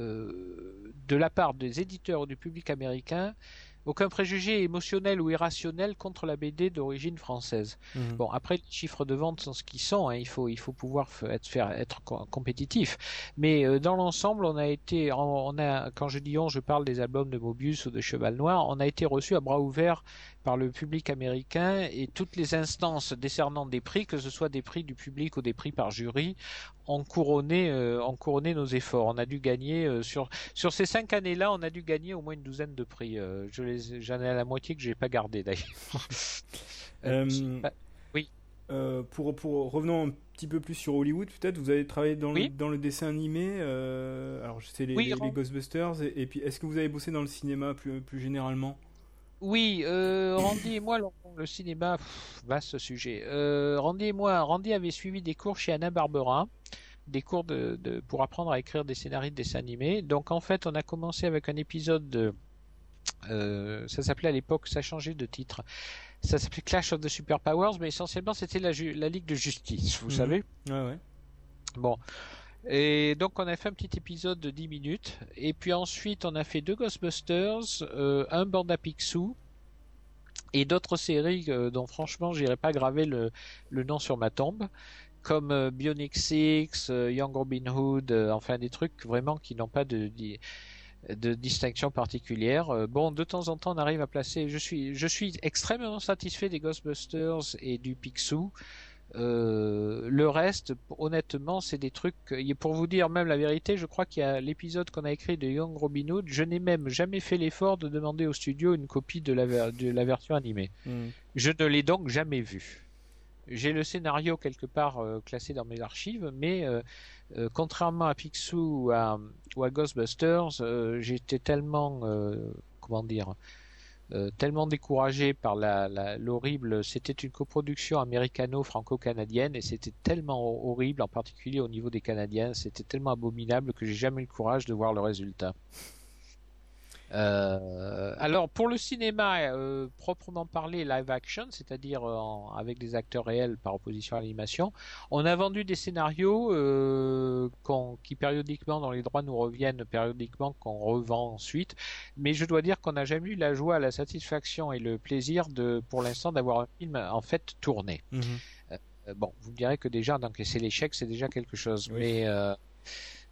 Euh, de la part des éditeurs ou du public américain aucun préjugé émotionnel ou irrationnel contre la BD d'origine française. Mhm. Bon, après, les chiffres de vente sont ce qu'ils sont. hein, Il faut, il faut pouvoir être, faire, être co- compétitif. Mais euh, dans l'ensemble, on a été, on a, quand je dis on, je parle des albums de Mobius ou de Cheval Noir. On a été reçu à bras ouverts par le public américain et toutes les instances décernant des prix, que ce soit des prix du public ou des prix par jury, ont couronné, euh, ont couronné nos efforts. On a dû gagner euh, sur sur ces cinq années-là, on a dû gagner au moins une douzaine de prix. Euh, je les, j'en ai à la moitié que j'ai pas gardé d'ailleurs. Oui. Pour, pour revenons un petit peu plus sur Hollywood, peut-être vous avez travaillé dans, Oui. le, dans le dessin animé. alors je sais les, Oui, les- Ron. les Ghostbusters et, et puis est-ce que vous avez bossé dans le cinéma plus, plus généralement? Oui, euh, Randy et moi, le, le cinéma, pff, vaste sujet. Euh, Randy et moi, Randy avait suivi des cours chez Anna Barbera, des cours de, de- pour apprendre à écrire des scénarios de dessins animés. Donc en fait, on a commencé avec un épisode de, euh, ça s'appelait à l'époque, ça a changé de titre. Ça s'appelait Clash of the Superpowers, mais essentiellement c'était la Ligue de Justice, vous Mhm. savez. Ouais, ouais. Bon. Et donc on a fait un petit épisode de 10 minutes. Et puis ensuite on a fait deux Ghostbusters, euh, un Banda Picsou et d'autres séries euh, dont franchement j'irai pas graver le, nom sur ma tombe. Comme euh, Bionic Six, Young Robin Hood, enfin des trucs vraiment qui n'ont pas de, distinction particulière. Bon, de temps en temps on arrive à placer. Je suis, je suis extrêmement satisfait des Ghostbusters et du Picsou. Euh, le reste, honnêtement, c'est des trucs. et Pour vous dire même la vérité, je crois qu'il y a l'épisode qu'on a écrit de Young Robin Hood. Je n'ai même jamais fait l'effort de demander au studio une copie de la, ver- de la version animée. Mhm. Je ne l'ai donc jamais vu. J'ai le scénario quelque part euh, classé dans mes archives, mais euh, contrairement à Picsou ou à, ou à Ghostbusters, j'étais tellement, comment dire, euh, tellement découragé par la, la- l'horrible. C'était une coproduction américano-franco-canadienne et c'était tellement horrible, en particulier au niveau des Canadiens, c'était tellement abominable que j'ai jamais eu le courage de voir le résultat. Euh, alors pour le cinéma euh, proprement parlé live action, c'est-à-dire en- avec des acteurs réels par opposition à l'animation, on a vendu des scénarios euh, qu'on- qui périodiquement, dont les droits nous reviennent périodiquement, qu'on revend ensuite. Mais je dois dire qu'on n'a jamais eu la joie, la satisfaction et le plaisir de, pour l'instant, d'avoir un film en fait tourné. Mhm. Euh, bon, vous me direz que déjà d'encaisser l'échec, c'est déjà quelque chose. Oui. Mais, euh, euh,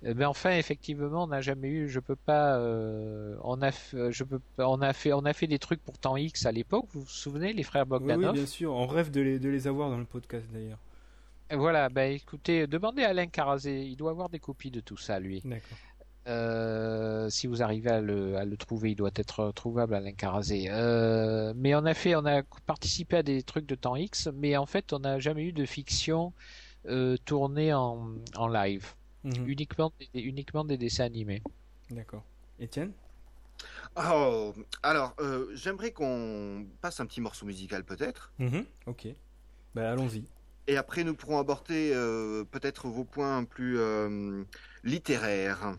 mais enfin, effectivement, on n'a jamais eu. Je peux pas. euh, on a, euh, je peux, pas- on a fait, on a fait des trucs pour temps X à l'époque. Vous vous souvenez, les frères Oui, oui, Bogdanov bien sûr. On rêve de les, de les avoir dans le podcast d'ailleurs. Voilà. Ben, écoutez, demandez à Alain Carazé. Il doit avoir des copies de tout ça, lui. D'accord. Euh, si vous arrivez à le, à le trouver, il doit être trouvable Alain Carazé. Euh, mais on a fait, on a participé à des trucs de temps X, mais en fait, on n'a jamais eu de fiction euh, tournée en, en live. Mhm. uniquement des, uniquement des dessins animés. D'accord. Étienne? Oh, alors, euh, j'aimerais qu'on passe un petit morceau musical peut-être. Mhm. Ok. Bah allons-y. Et après, nous pourrons aborder euh, peut-être vos points plus euh, littéraires.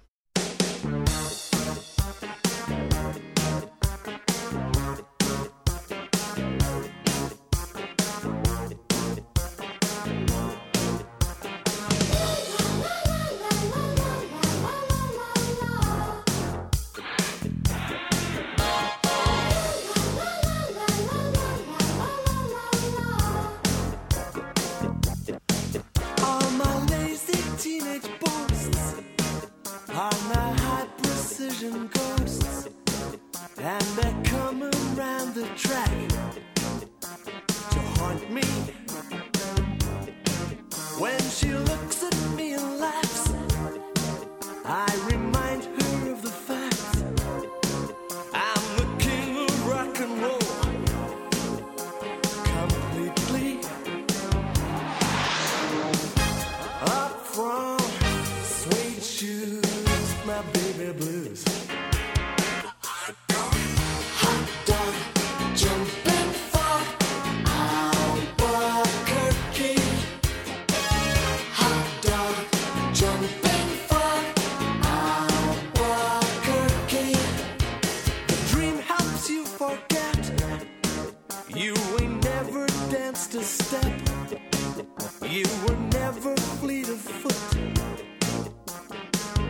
Danced a step. You were never fleet of foot.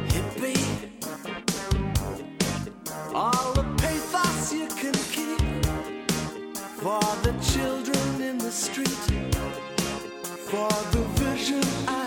Hippie. All the pathos you can keep for the children in the street. For the vision I've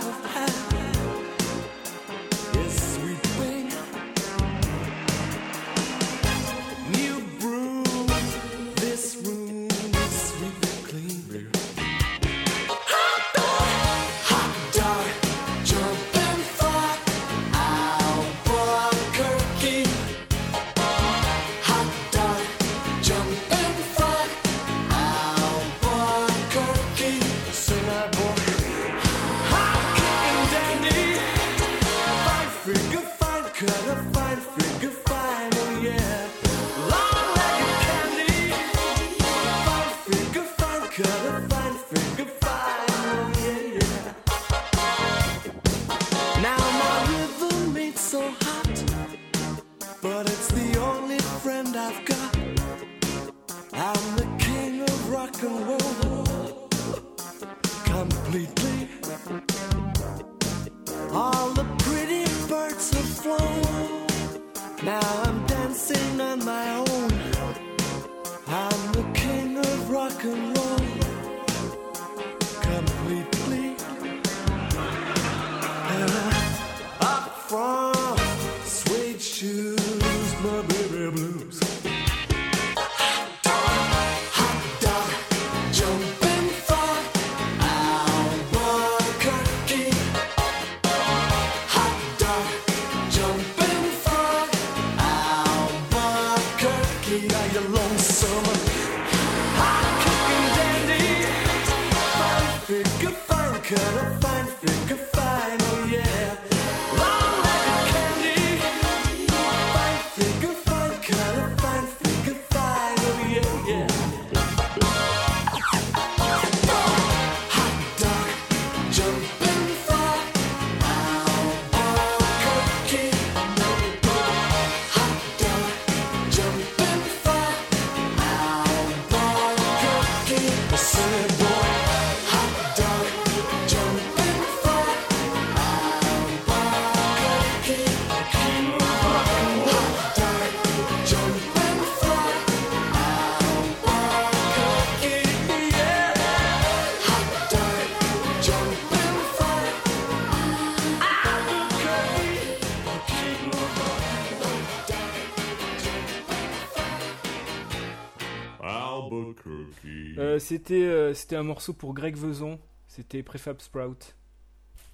Euh, c'était, euh, c'était un morceau pour Greg Vezon. C'était Prefab Sprout.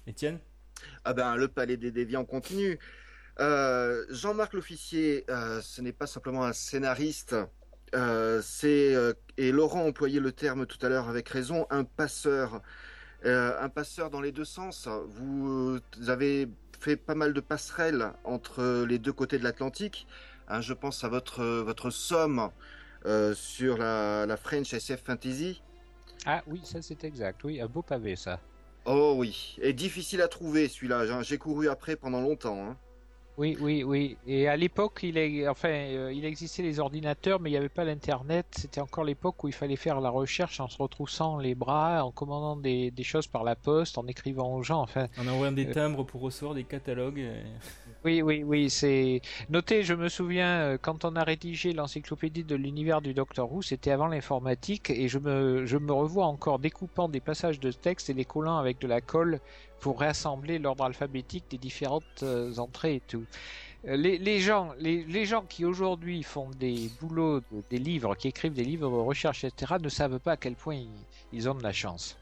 Étienne? Ah ben, le Palais des Déviants continue. Euh, Jean-Marc l'officier, ce n'est pas simplement un scénariste. C'est et Laurent employait le terme tout à l'heure avec raison, un passeur, un passeur dans les deux sens. Vous, vous avez fait pas mal de passerelles entre les deux côtés de l'Atlantique. Hein, je pense à votre votre somme euh, sur la, la French SF Fantasy. Ah oui, ça c'est exact. Oui, un beau pavé ça. Oh oui, et difficile à trouver celui-là. J'ai- J'ai couru après pendant longtemps. hein. Oui, oui, oui. Et à l'époque, il, est, enfin, euh, il existait les ordinateurs, mais il n'y avait pas l'Internet. C'était encore l'époque où il fallait faire la recherche en se retroussant les bras, en commandant des, des choses par la poste, en écrivant aux gens. Enfin, En envoyant des Euh. timbres pour recevoir des catalogues. et- oui, oui, oui. C'est noté. Je me souviens euh, quand on a rédigé l'encyclopédie de l'univers du Docteur Who, c'était avant l'informatique, et je me, je me revois encore découpant des passages de texte et les collant avec de la colle pour réassembler l'ordre alphabétique des différentes euh, entrées et tout. Euh, Les, les gens, les, les gens qui aujourd'hui font des boulots, de- des livres, qui écrivent des livres de recherche, etc., ne savent pas à quel point ils, ils ont de la chance.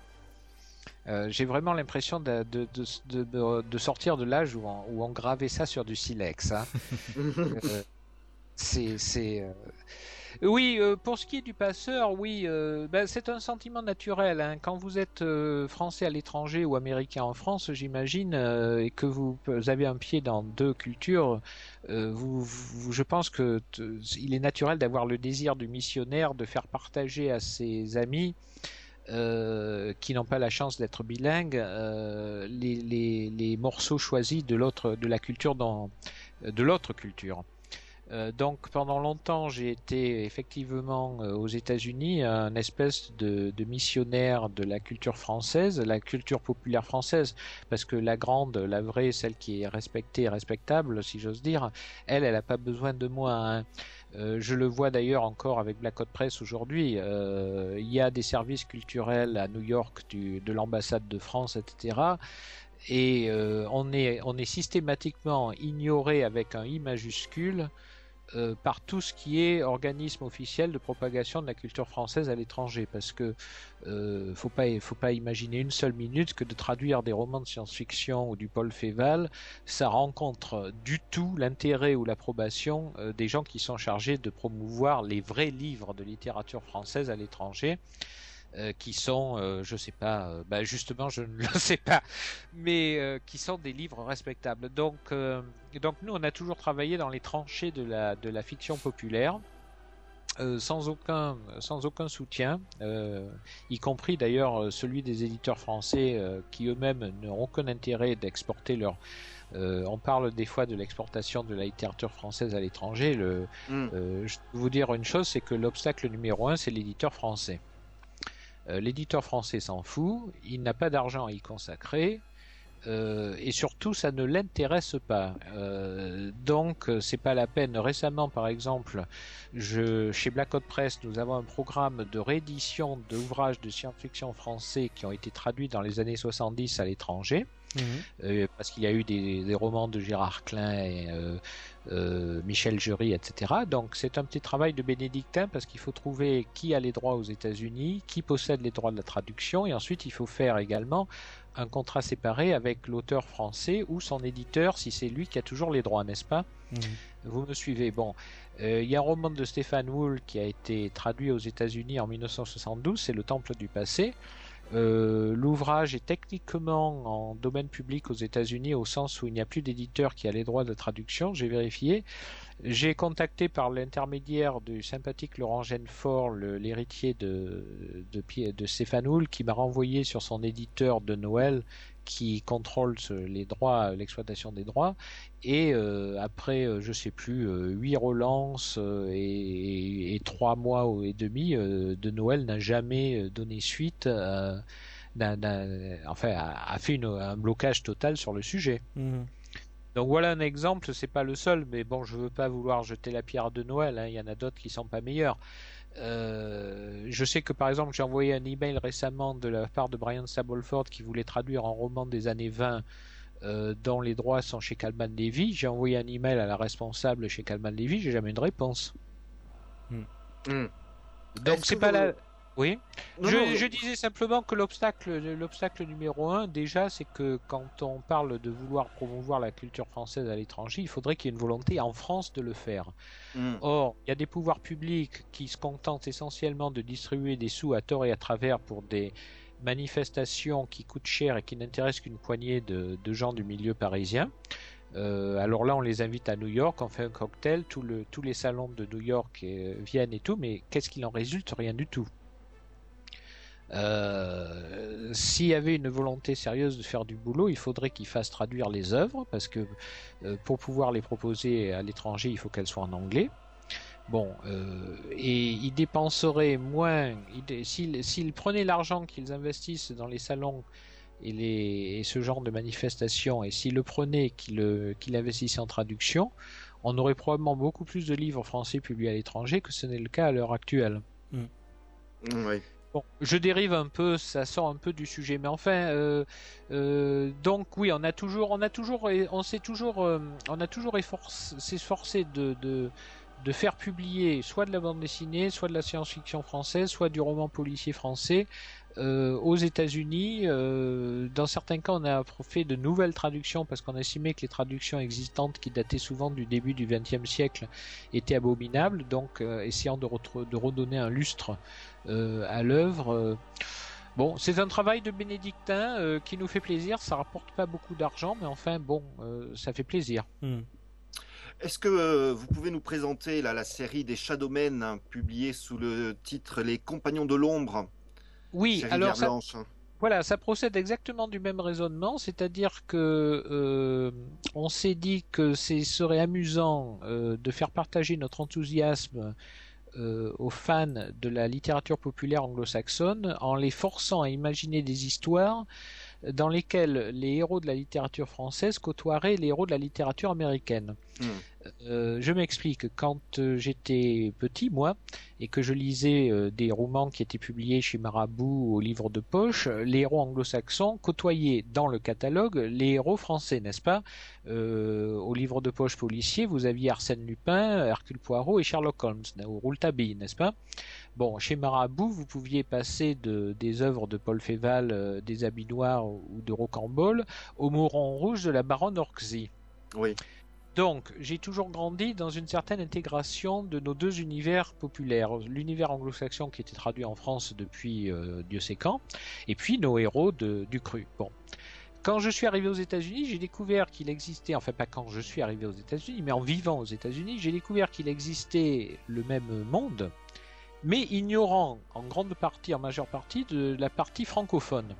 Euh, J'ai vraiment l'impression de, de, de, de, sortir de l'âge où, on- où on gravait ça sur du silex. hein. Euh, c'est, c'est, Oui, euh, pour ce qui est du passeur, oui, euh, ben, c'est un sentiment naturel. hein. Quand vous êtes euh, français à l'étranger ou américain en France, j'imagine, et que vous avez un pied dans deux cultures, je pense que il est naturel d'avoir le désir du missionnaire de faire partager à ses amis qui n'ont pas la chance d'être bilingues les, morceaux choisis de l'autre de la culture de l'autre culture. Euh, donc pendant longtemps j'ai été effectivement euh, aux États-Unis un espèce de, missionnaire de la culture française, la culture populaire française, parce que la grande, la vraie, celle qui est respectée et respectable, si j'ose dire, elle, elle n'a pas besoin de moi. hein. Euh, je le vois d'ailleurs encore avec Black Hot Press aujourd'hui. Il y a des services culturels à New York de l'ambassade de France, etc. Et on, est, on est systématiquement ignoré avec un I majuscule euh, par tout ce qui est organisme officiel de propagation de la culture française à l'étranger, parce que euh, faut pas imaginer une seule minute que de traduire des romans de science-fiction ou du Paul Féval, ça rencontre du tout l'intérêt ou l'approbation euh, des gens qui sont chargés de promouvoir les vrais livres de littérature française à l'étranger. Euh, qui sont, euh, je sais pas, euh, bah, justement, je ne le sais pas, mais euh, qui sont des livres respectables. Donc, donc nous, on a toujours travaillé dans les tranchées de la, de la fiction populaire. sans aucun sans aucun soutien, y compris d'ailleurs celui des éditeurs français qui eux-mêmes n'ont aucun intérêt d'exporter leur. euh, on parle des fois de l'exportation de la littérature française à l'étranger. Le, Mm. euh, je peux vous dire une chose, c'est que l'obstacle numéro un, c'est l'éditeur français. Euh, l'éditeur français s'en fout, il n'a pas d'argent à y consacrer. euh, et surtout, ça ne l'intéresse pas. Euh, donc, euh, c'est pas la peine. Récemment, par exemple, je, chez Black Hot Press, nous avons un programme de réédition d'ouvrages de science-fiction français qui ont été traduits dans les années 70 à l'étranger. Euh, parce qu'il y a eu des, des romans de Gérard Klein et euh, Michel Jury, etc. Donc c'est un petit travail de bénédictin parce qu'il faut trouver qui a les droits aux États-Unis, qui possède les droits de la traduction, et ensuite il faut faire également un contrat séparé avec l'auteur français ou son éditeur si c'est lui qui a toujours les droits, n'est-ce pas? Vous me suivez Bon, euh, il y a un roman de Stéphane Wool qui a été traduit aux États-Unis en 1972, c'est Le Temple du passé. Euh, L'ouvrage est techniquement en domaine public aux États-Unis au sens où il n'y a plus d'éditeur qui a les droits de traduction. J'ai vérifié. J'ai contacté par l'intermédiaire du sympathique Laurent Genefort, l'héritier de, de, Stéphane Houle, qui m'a renvoyé sur son éditeur de Noël qui contrôle ce- les droits, l'exploitation des droits. Et euh, après, euh, je sais plus, euh, huit relances et, trois mois et demi, de Noël n'a jamais donné suite. n'a- n'a- enfin, a, a fait une- un blocage total sur le sujet. Mhm. Donc voilà un exemple, c'est pas le seul, mais bon, je veux pas vouloir jeter la pierre de Noël, hein, il y en a d'autres qui sont pas meilleurs. Euh, je sais que par exemple, j'ai envoyé un email récemment de la part de Brian Stableford qui voulait traduire un roman des années 20 euh, dont les droits sont chez Calman Levy. J'ai envoyé un email à la responsable chez Calman Levy, j'ai jamais eu de réponse. Mm. Donc Est-ce c'est pas vous- la Oui. Non, je, non, je disais simplement que l'obstacle, l'obstacle numéro un, déjà, c'est que quand on parle de vouloir promouvoir la culture française à l'étranger, il faudrait qu'il y ait une volonté en France de le faire. Hmm. Or, il y a des pouvoirs publics qui se contentent essentiellement de distribuer des sous à tort et à travers pour des manifestations qui coûtent cher et qui n'intéressent qu'une poignée de, de gens du milieu parisien. Euh, alors là, on les invite à New York, on fait un cocktail, tout le, tous les salons de New York euh, viennent et tout, mais qu'est-ce qu'il en résulte? Rien du tout. Euh, S'il y avait une volonté sérieuse de faire du boulot, il faudrait qu'ils fassent traduire les œuvres, parce que euh, pour pouvoir les proposer à l'étranger, il faut qu'elles soient en anglais. Bon, euh, et ils dépenseraient moins, s'ils prenaient l'argent qu'ils investissent dans les salons et, les, et ce genre de manifestations, et s'ils le prenaient, qu'ils qu'ils l'investissaient en traduction, on aurait probablement beaucoup plus de livres français publiés à l'étranger que ce n'est le cas à l'heure actuelle. Oui. Bon, je dérive un peu, ça sort un peu du sujet, mais enfin, euh, euh, donc oui, on a toujours, on a toujours, on s'est toujours, euh, on a toujours efforcé- s'efforcé de faire publier soit de la bande dessinée, soit de la science-fiction française, soit du roman policier français euh, aux États-Unis. Euh, dans certains cas, on a fait de nouvelles traductions parce qu'on estimait que les traductions existantes, qui dataient souvent du début du XXe siècle, étaient abominables. Donc, euh, essayant de, redonner un lustre euh, à l'œuvre. euh. Bon, c'est un travail de bénédictin euh, qui nous fait plaisir. Ça rapporte pas beaucoup d'argent, mais enfin, bon, euh, ça fait plaisir. Hmm. Est-ce que euh, vous pouvez nous présenter là, la série des Shadowmen hein, publiée sous le titre Les Compagnons de l'ombre? Oui, alors ça, Blanche hein. Voilà, ça procède exactement du même raisonnement, c'est-à-dire que euh, on s'est dit que ce serait amusant euh, de faire partager notre enthousiasme euh, aux fans de la littérature populaire anglo-saxonne en les forçant à imaginer des histoires dans lesquelles les héros de la littérature française côtoieraient les héros de la littérature américaine. Hmm. Euh, je m'explique. Quand euh, j'étais petit, moi, et que je lisais euh, des romans qui étaient publiés chez Marabout au livre de poche, les héros anglo-saxons côtoyaient dans le catalogue les héros français, n'est-ce pas? Au livre de poche policier, vous aviez Arsène Lupin, Hercule Poirot et Sherlock Holmes, ou Rouletabille, n'est-ce pas? Bon, chez Marabout, vous pouviez passer de, des œuvres de Paul Féval, des Habits Noirs ou de Rocambole, au Mouron Rouge de la baronne Orczy. Oui. Donc, j'ai toujours grandi dans une certaine intégration de nos deux univers populaires. L'univers anglo-saxon qui était traduit en France depuis euh, Dieu sait quand, et puis nos héros de- du cru. Bon. Quand je suis arrivé aux États-Unis, j'ai découvert qu'il existait, enfin pas quand je suis arrivé aux États-Unis, mais en vivant aux États-Unis, j'ai découvert qu'il existait le même monde, mais ignorant en grande partie, en majeure partie, de la partie francophone.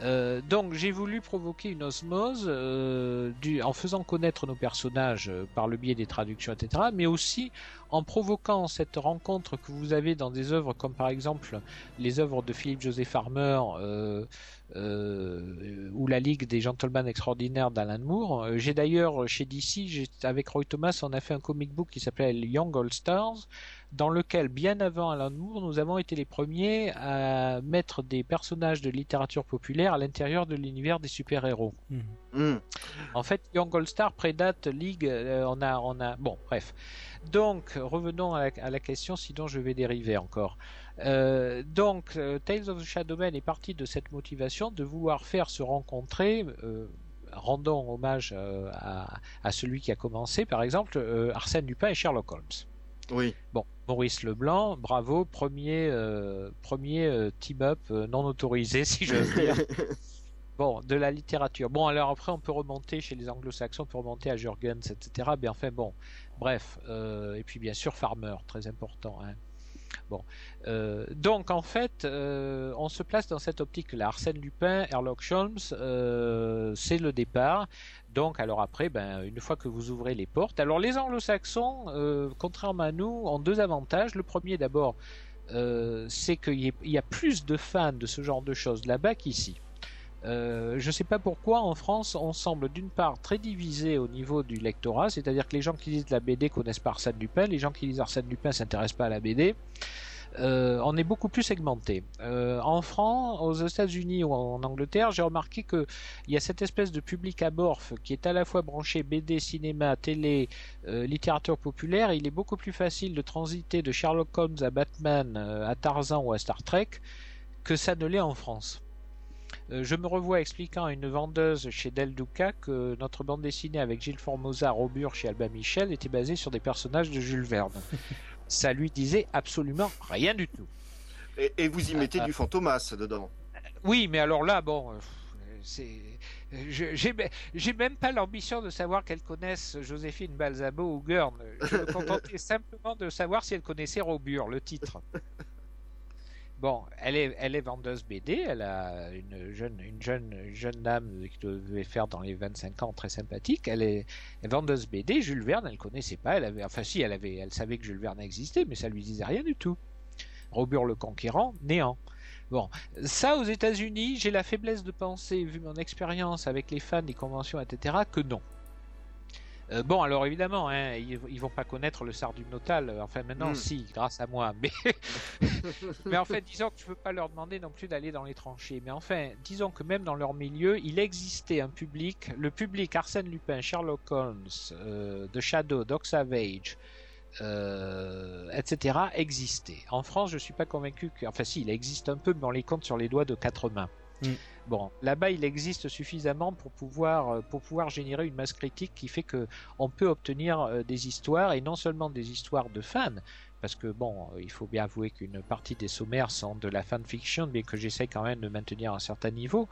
Euh, donc j'ai voulu provoquer une osmose euh, en faisant connaître nos personnages euh, par le biais des traductions, etc., mais aussi en provoquant cette rencontre que vous avez dans des œuvres comme par exemple les œuvres de Philippe José Farmer euh, euh, ou la Ligue des Gentlemen Extraordinaires d'Alan Moore. Euh, J'ai d'ailleurs chez DC, avec Roy Thomas, on a fait un comic book qui s'appelait Young All Stars, dans lequel, bien avant Alan Moore, nous avons été les premiers à mettre des personnages de littérature populaire à l'intérieur de l'univers des super-héros. Hmm. Hmm. En fait, Young All Star prédate League. euh, on a, on a. Bon, bref. Donc, revenons à la, à la question, sinon je vais dériver encore. Euh, donc, euh, Tales of the Shadowman est parti de cette motivation de vouloir faire se rencontrer. Euh, rendons hommage euh, à, à celui qui a commencé, par exemple, Arsène Lupin et Sherlock Holmes. Oui. Bon, Maurice Leblanc, bravo, premier, euh, premier euh, team-up euh, non autorisé, si j'ose dire. Bon, de la littérature. Bon, alors après, on peut remonter chez les anglo-saxons, on peut remonter à Jurgens, etc. Mais enfin, bon, bref. et puis, bien sûr, Farmer, très important. Hein. Bon. Euh, donc, en fait, euh, on se place dans cette optique-là. Arsène Lupin, Sherlock Holmes, euh, c'est le départ. Donc, alors après, ben, une fois que vous ouvrez les portes. Alors, les anglo-saxons, contrairement à nous, ont deux avantages. Le premier, d'abord, c'est qu'il y a plus de fans de ce genre de choses là-bas qu'ici. Euh, je ne sais pas pourquoi en France on semble d'une part très divisé au niveau du lectorat, c'est-à-dire que les gens qui lisent la BD connaissent pas Arsène Lupin, les gens qui lisent Arsène Lupin s'intéressent pas à la BD. euh, on est beaucoup plus segmenté. Euh, en France, aux États-Unis ou en Angleterre, j'ai remarqué que il y a cette espèce de public amorphe qui est à la fois branché BD, cinéma, télé, littérature populaire. Il est beaucoup plus facile de transiter de Sherlock Holmes à Batman, à Tarzan ou à Star Trek que ça ne l'est en France. Je me revois expliquant à une vendeuse chez Del Duca que notre bande dessinée avec Gilles Formosa, Robur chez Alba Michel était basée sur des personnages de Jules Verne ça lui disait absolument rien du tout. Et, vous y mettez du fantomas dedans. Oui, mais alors là, bon, euh, c'est. J'ai même pas l'ambition de savoir qu'elle connaisse Joséphine Balsamo ou Gurn. Je me contentais simplement de savoir si elle connaissait Robur, le titre. Bon, elle est, elle est vendeuse BD, elle a une jeune, une jeune, jeune dame qui devait faire dans les 25 ans, très sympathique. Elle est, vendeuse BD. Jules Verne, elle connaissait pas. Elle avait, enfin si, elle avait, elle savait que Jules Verne existait, mais ça lui disait rien du tout. Robur le Conquérant, néant. Bon, ça aux États-Unis, j'ai la faiblesse de penser, vu mon expérience avec les fans des conventions, etc., que non. Euh, bon, alors évidemment, hein, ils, ils, vont pas connaître le Sardumnotal. Euh, enfin, maintenant, hmm. si, grâce à moi. Mais, mais en fait, disons que je veux pas leur demander non plus d'aller dans les tranchées. Mais enfin, disons que même dans leur milieu, il existait un public, le public Arsène Lupin, Sherlock Holmes, euh, The Shadow, Doc Savage, euh, etc. existait. En France, je suis pas convaincu que, enfin, si, il existe un peu, mais on les compte sur les doigts de quatre mains. Hmm. Bon, là-bas, il existe suffisamment pour pouvoir, euh, pour pouvoir générer une masse critique qui fait que on peut obtenir euh, des histoires et non seulement des histoires de fans, parce que bon, il faut bien avouer qu'une partie des sommaires sont de la fanfiction, mais que j'essaie quand même de maintenir un certain niveau.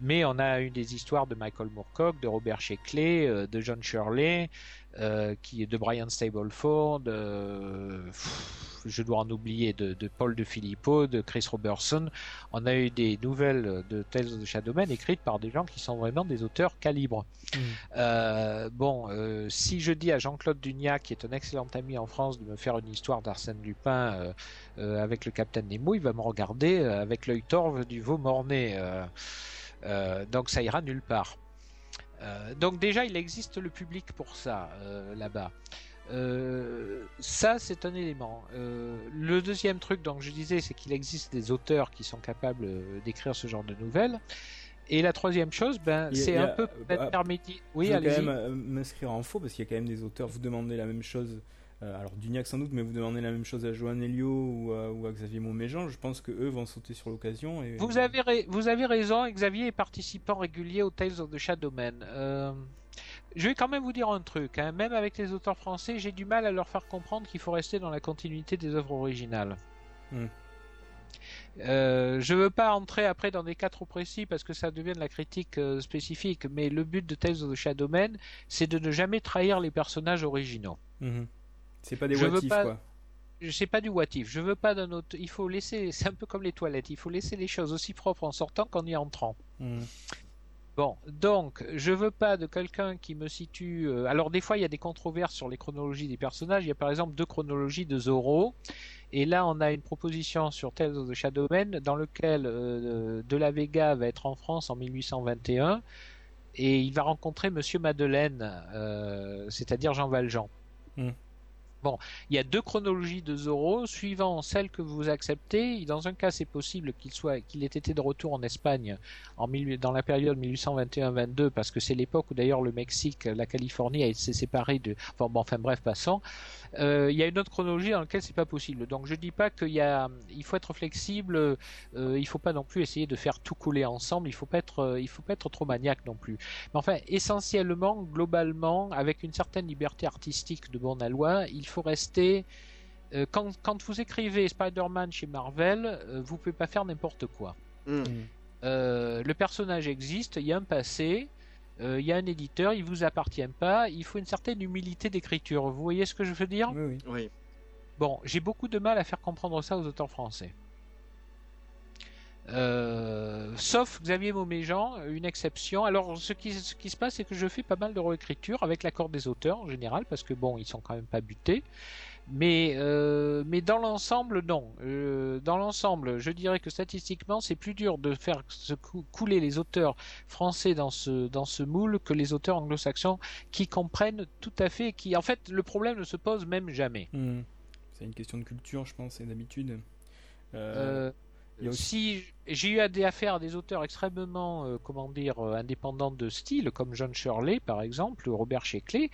Mais on a eu des histoires de Michael Moorcock, de Robert Sheckley, euh, de John Shirley, qui est de Brian Stableford, je dois en oublier, de, Paul de Filippo, de Chris Robertson. On a eu des nouvelles de Tales of the Shadowman écrites par des gens qui sont vraiment des auteurs calibres. Mm. Euh, bon, euh, si je dis à Jean-Claude Dunia, qui est un excellent ami en France, de me faire une histoire d'Arsène Lupin euh, avec le Capitaine Nemo, il va me regarder avec l'œil torve du veau morné. donc ça ira nulle part. Donc déjà, il existe le public pour ça là-bas. Euh, ça, c'est un élément. Euh, le deuxième truc, donc je disais, c'est qu'il existe des auteurs qui sont capables euh, d'écrire ce genre de nouvelles. Et la troisième chose, ben, c'est un peu intermédiaire. Oui, allez-y. quand même m'inscrire en faux parce qu'il y a quand même des auteurs. Vous demandez la même chose. Alors Duniac sans doute, mais vous demandez la même chose à Joan Elio ou à, ou à Xavier Mauméjean. Je pense que eux vont sauter sur l'occasion. Et... Vous avez vous avez raison. Xavier est participant régulier au Tales of the Shadowman. Je vais quand même vous dire un truc, hein. même avec les auteurs français, j'ai du mal à leur faire comprendre qu'il faut rester dans la continuité des œuvres originales. Hmm. Euh, je veux pas entrer après dans des cas trop précis parce que ça devient de la critique euh, spécifique, mais le but de Tales of the Shadowman, c'est de ne jamais trahir les personnages originaux. Hmm. C'est pas des what if, quoi. C'est pas du what if. Je veux pas d'un autre. Il faut laisser. C'est un peu comme les toilettes. Il faut laisser les choses aussi propres en sortant qu'en y entrant. Hmm. Bon, donc, je veux pas de quelqu'un qui me situe. Euh, alors, des fois, il y a des controverses sur les chronologies des personnages. Il y a par exemple deux chronologies de Zoro. Et là, on a une proposition sur Tales of the Shadowmen dans lequel euh, De la Vega va être en France en 1821 et il va rencontrer Monsieur Madeleine, euh, c'est-à-dire Jean Valjean. Hmm. Bon, il y a deux chronologies de Zorro, suivant celle que vous acceptez. Dans un cas, c'est possible qu'il soit, qu'il ait été de retour en Espagne en dans la période 1821-22, parce que c'est l'époque où d'ailleurs le Mexique, la Californie été séparée de. Enfin, bref, passant. Euh, il y a une autre chronologie dans laquelle c'est pas possible. Donc je dis pas qu'il y a, il faut être flexible. Euh, il faut pas non plus essayer de faire tout couler ensemble. Il faut pas être, il faut pas être trop maniaque non plus. Mais enfin, essentiellement, globalement, avec une certaine liberté artistique de bon aloi, il faut rester. Euh, quand, quand, vous écrivez Spider-Man chez Marvel, euh, vous pouvez pas faire n'importe quoi. Hmm. Euh, le personnage existe, il y a un passé, il y a un éditeur, il vous appartient pas, il faut une certaine humilité d'écriture. Vous voyez ce que je veux dire? Oui, oui. Bon, j'ai beaucoup de mal à faire comprendre ça aux auteurs français. Euh, sauf Xavier Mauméjean, une exception. Alors, ce qui, ce qui se passe, c'est que je fais pas mal de réécriture avec l'accord des auteurs en général, parce que bon, ils sont quand même pas butés. Mais, euh, mais dans l'ensemble, non. Euh, dans l'ensemble, je dirais que statistiquement, c'est plus dur de faire se couler les auteurs français dans ce, dans ce moule que les auteurs anglo-saxons qui comprennent tout à fait, qui, en fait, le problème ne se pose même jamais. Hmm. C'est une question de culture, je pense, et d'habitude. Euh, il y a aussi- Si j'ai eu à des affaires à des auteurs extrêmement, euh, comment dire, euh, indépendants de style, comme John Shirley par exemple, ou Robert Sheckley,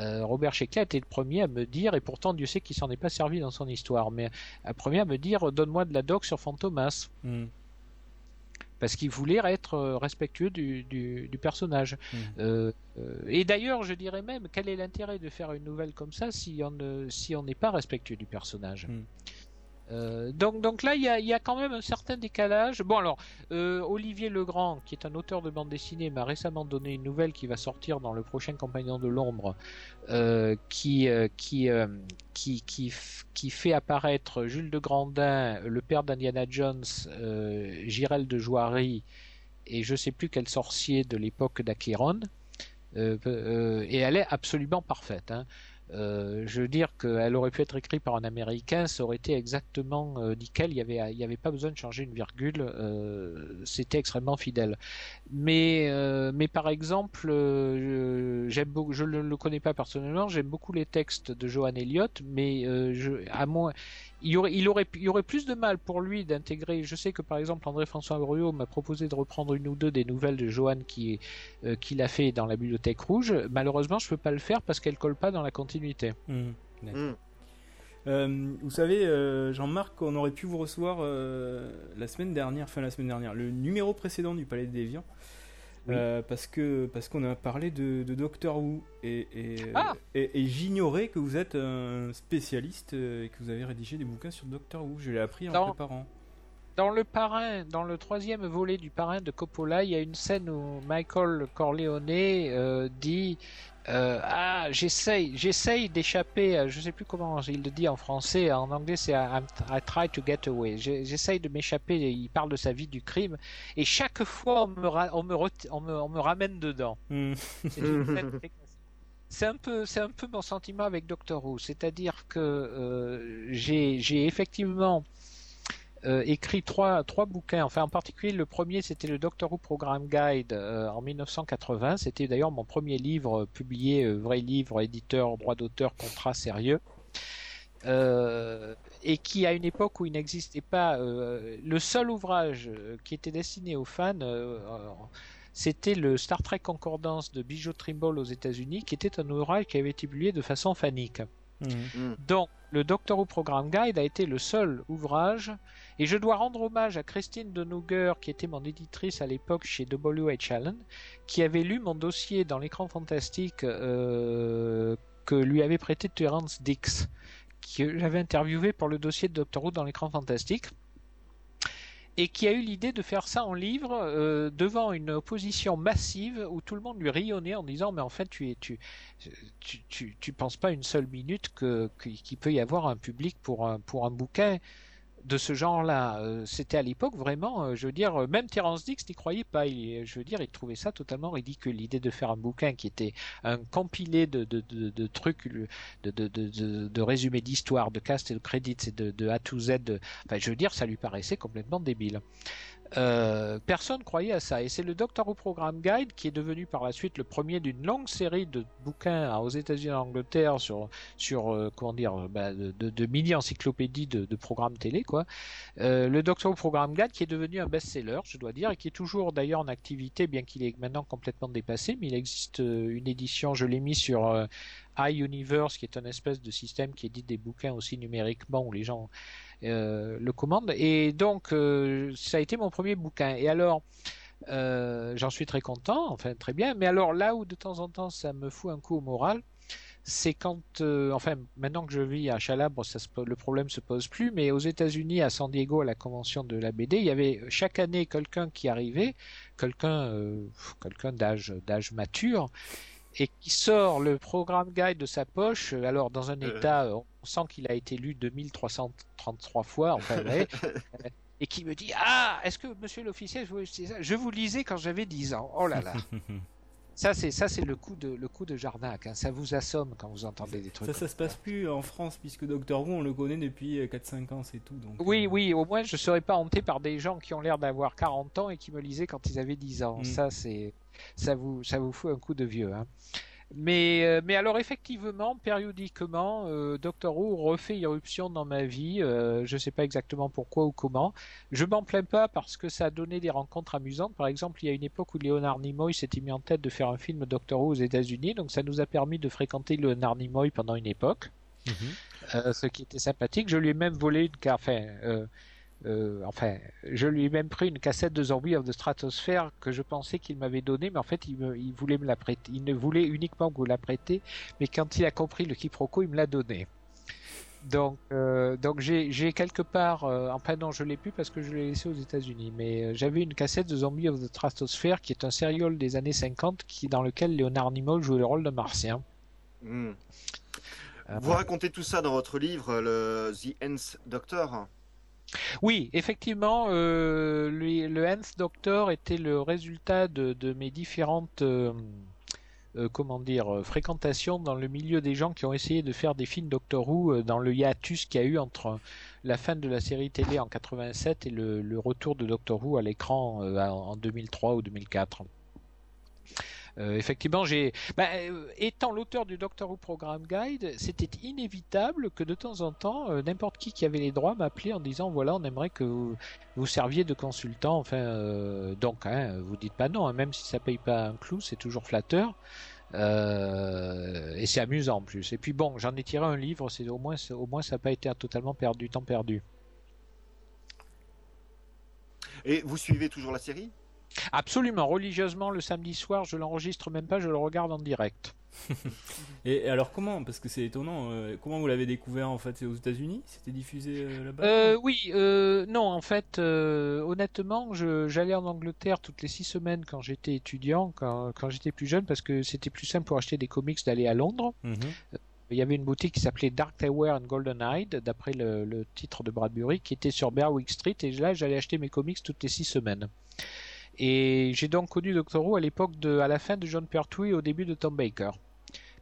euh, Robert Sheckley a été le premier à me dire, et pourtant Dieu sait qu'il s'en est pas servi dans son histoire, mais le premier à me dire, donne-moi de la doc sur Fantomas, hmm, parce qu'il voulait être respectueux du, du, du personnage. Euh, euh, et d'ailleurs, je dirais même, quel est l'intérêt de faire une nouvelle comme ça si on ne, si on n'est pas respectueux du personnage? Mhm. Euh, donc, donc là, il y a, y a quand même un certain décalage. Bon, alors, euh, Olivier Legrand, qui est un auteur de bande dessinée, m'a récemment donné une nouvelle qui va sortir dans le prochain Compagnon de l'ombre, euh, qui, qui, qui, qui, qui fait apparaître Jules de Grandin, le père d'Indiana Jones, euh, de Joiry, et je sais plus quel sorcier de l'époque d'Acheron. Et elle est absolument parfaite. Hein. Euh, je veux dire qu'elle aurait pu être écrite par un Américain, ça aurait été exactement euh, nickel. Il y avait, y avait pas besoin de changer une virgule. euh, C'était extrêmement fidèle. Mais, euh, mais par exemple, euh, j'aime je ne le connais pas personnellement. J'aime beaucoup les textes de Johan Elliott, mais je, à moins, il y aurait, il aurait, il y aurait plus de mal pour lui d'intégrer. Je sais que par exemple André-François Bruot m'a proposé de reprendre une ou deux des nouvelles de Johan qui, euh, qu'il a fait dans la bibliothèque rouge. Malheureusement, je peux pas le faire parce qu'elle colle pas dans la continuité. d'accord. Hmm. Euh, vous savez, euh, Jean-Marc, on aurait pu vous recevoir euh, la semaine dernière, enfin la semaine dernière, le numéro précédent du Palais des Déviants. Oui. Euh, parce que parce qu'on a parlé de, de Doctor Who et, et, Ah et, et j'ignorais que vous êtes un spécialiste euh, et que vous avez rédigé des bouquins sur Doctor Who. Je l'ai appris en Non. préparant. Dans le parrain, dans le troisième volet du parrain de Coppola, il y a une scène où Michael Corleone euh, dit euh, ah j'essaye j'essaye d'échapper je sais plus comment il le dit en français en anglais c'est I try to get away. J'essaye de m'échapper il parle de sa vie du crime et chaque fois on me ra- on me, ret- on me, on me ramène dedans. Hmm, c'est un peu, c'est un peu mon sentiment avec Doctor Who, c'est-à-dire que euh, j'ai effectivement euh, écrit trois, trois bouquins. Enfin, en particulier, le premier, c'était le Doctor Who Program Guide euh, en 1980. C'était d'ailleurs mon premier livre euh, publié, euh, vrai livre, éditeur, droit d'auteur, contrat sérieux. Euh, et qui, à une époque où il n'existait pas, euh, le seul ouvrage qui était destiné aux fans, euh, c'était le Star Trek Concordance de Bijou Trimble aux États-Unis, qui était un ouvrage qui avait été publié de façon fanique. hmm. Donc, le Doctor Who Program Guide a été le seul ouvrage, et je dois rendre hommage à Christine Denouger, qui était mon éditrice à l'époque chez W.H. Allen, qui avait lu mon dossier dans l'écran fantastique euh, que lui avait prêté Terence Dix, que j'avais interviewé pour le dossier de Doctor Who dans l'écran fantastique et qui a eu l'idée de faire ça en livre euh, devant une opposition massive où tout le monde lui rionnait en disant mais en fait tu es tu tu, tu, tu penses pas une seule minute que- qu'il peut y avoir un public pour un pour un bouquin de ce genre-là. Euh, C'était à l'époque vraiment, euh, je veux dire, euh, même Terence Dix n'y croyait pas. Il, je veux dire, il trouvait ça totalement ridicule. L'idée de faire un bouquin qui était un compilé de, de, de, trucs, de, de, de, de, résumés d'histoire, de cast et de credits et de, de A to Z. enfin, je veux dire, ça lui paraissait complètement débile. Euh, personne croyait à ça. Et c'est le Doctor Who Program Guide qui est devenu par la suite le premier d'une longue série de bouquins aux États-Unis et en Angleterre sur, sur euh, comment dire, euh, bah, de, de, mini-encyclopédies de, de programmes télé, quoi. Euh, le Doctor Who Program Guide qui est devenu un best-seller, je dois dire, et qui est toujours d'ailleurs en activité, bien qu'il est maintenant complètement dépassé, mais il existe euh, une édition, je l'ai mis sur euh, iUniverse, qui est un espèce de système qui édite des bouquins aussi numériquement où les gens le commande. Et donc, euh, ça a été mon premier bouquin. Et alors, euh, j'en suis très content, enfin très bien. Mais alors, là où de temps en temps ça me fout un coup au moral, c'est quand, euh, enfin, maintenant que je vis à Chalabre, le problème se pose plus. Mais aux États-Unis, à San Diego, à la convention de la BD, il y avait chaque année quelqu'un qui arrivait, quelqu'un, euh, quelqu'un d'âge, d'âge mature, et qui sort le programme guide de sa poche, euh, alors dans un Euh. état, euh, on sent qu'il a été lu 2333 fois, enfin, euh, et qui me dit Ah, est-ce que monsieur l'officier, je vous, je lisais quand j'avais 10 ans. Oh là là. ça, c'est ça c'est le coup de, le coup de Jarnac. hein. Ça vous assomme quand vous entendez des trucs. Ça, ça se passe plus en France puisque Doctor Who on le connaît depuis euh, 4-5 ans, c'est tout. Donc, Oui, euh, oui, au moins je serais pas hanté par des gens qui ont l'air d'avoir 40 ans et qui me lisaient quand ils avaient 10 ans. Mm. Ça, c'est, ça vous, ça vous fout un coup de vieux. Hein. Mais, euh, mais alors effectivement, périodiquement, euh, Doctor Who refait irruption dans ma vie. Euh, je ne sais pas exactement pourquoi ou comment. Je m'en plains pas parce que ça a donné des rencontres amusantes. Par exemple, il y a une époque où Leonard Nimoy s'était mis en tête de faire un film Doctor Who aux États-Unis, donc ça nous a permis de fréquenter Leonard Nimoy pendant une époque, Mhm. ce qui était sympathique. Je lui ai même volé une carte. Enfin, euh, enfin, je lui ai même pris une cassette de Zombie of the Stratosphere que je pensais qu'il m'avait donnée, mais en fait, il, me, il voulait me la prêter. Il ne voulait uniquement que vous la prêter, mais quand il a compris le quiproquo, il me l'a donnée. Donc, euh, donc j'ai, quelque part, euh, enfin non, je l'ai plus parce que je l'ai laissé aux États-Unis, mais euh, j'avais une cassette de Zombie of the Stratosphere qui est un serial des années 50 qui, dans lequel Leonard Nimoy jouait le rôle de martien. Hmm. Euh, Vous racontez tout ça dans votre livre, le The Nth Doctor. Oui, effectivement, euh, le, Nth Doctor était le résultat de, mes différentes euh, euh, comment dire fréquentations dans le milieu des gens qui ont essayé de faire des films Doctor Who dans le hiatus qu'il y a eu entre la fin de la série télé en 87 et le, retour de Doctor Who à l'écran en 2003 ou 2004. Euh, effectivement, j'ai, bah, euh, étant l'auteur du Doctor Who Program Guide, c'était inévitable que de temps en temps, euh, n'importe qui qui avait les droits m'appelait en disant voilà, on aimerait que vous, serviez de consultant. Enfin, donc, hein, vous dites pas non, hein, même si ça paye pas un clou, c'est toujours flatteur. Et c'est amusant en plus. Et puis bon, j'en ai tiré un livre, c'est au moins, au moins ça n'a pas été totalement perdu, temps perdu. Et vous suivez toujours la série? Absolument, religieusement, le samedi soir, je l'enregistre même pas, je le regarde en direct. Et, alors comment Parce que c'est étonnant. euh, comment vous l'avez découvert en fait? C'est aux États-Unis? C'était diffusé euh, là-bas? Euh, oui, non, en fait, honnêtement, j'allais en Angleterre toutes les six semaines quand j'étais étudiant, quand, quand j'étais plus jeune, parce que c'était plus simple pour acheter des comics d'aller à Londres. Mhm. Il y avait une boutique qui s'appelait Dark Tower and Golden Hide, d'après le, le titre de Bradbury, qui était sur Berwick Street, et là, j'allais acheter mes comics toutes les six semaines. Et j'ai donc connu Doctor Who à l'époque de, à la fin de John Pertwee et au début de Tom Baker.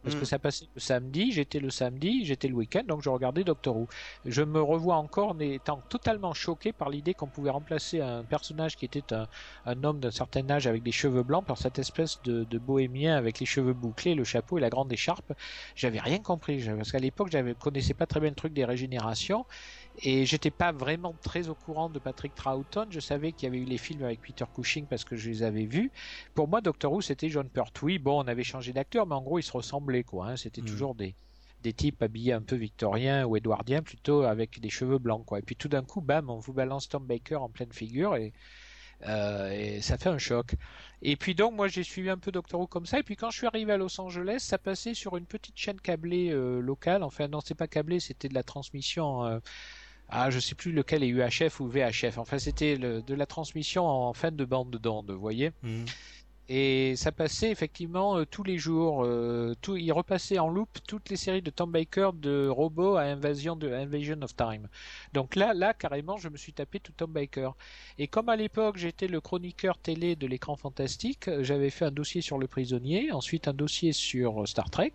Parce Mm. que ça passait le samedi, j'étais le samedi, j'étais le week-end, donc je regardais Doctor Who. Je me revois encore en étant totalement choqué par l'idée qu'on pouvait remplacer un personnage qui était un, un homme d'un certain âge avec des cheveux blancs par cette espèce de, de bohémien avec les cheveux bouclés, le chapeau et la grande écharpe. J'avais rien compris, parce qu'à l'époque, je connaissais pas très bien le truc des régénérations. Et j'étais pas vraiment très au courant de Patrick Troughton. Je savais qu'il y avait eu les films avec Peter Cushing parce que je les avais vus. Pour moi, Doctor Who, c'était John Pertwee. Bon, on avait changé d'acteur, mais en gros, ils se ressemblaient, quoi. hein. C'était Mhm. toujours des, des types habillés un peu victoriens ou édouardiens, plutôt avec des cheveux blancs, quoi. Et puis tout d'un coup, bam, on vous balance Tom Baker en pleine figure et, euh, et ça fait un choc. Et puis donc, moi, j'ai suivi un peu Doctor Who comme ça. Et puis quand je suis arrivé à Los Angeles, ça passait sur une petite chaîne câblée euh, locale. Enfin, non, c'est pas câblé, c'était de la transmission. euh, ah, je sais plus lequel est UHF ou VHF. Enfin, c'était de la transmission en fin de bande d'onde, vous voyez. Mhm. Et ça passait effectivement euh, tous les jours. euh, tout, il repassait en loop toutes les séries de Tom Baker de Robo à Invasion de Invasion of Time. Donc là, là carrément, je me suis tapé tout Tom Baker. Et comme à l'époque j'étais le chroniqueur télé de l'écran fantastique, j'avais fait un dossier sur le prisonnier, ensuite un dossier sur euh, Star Trek.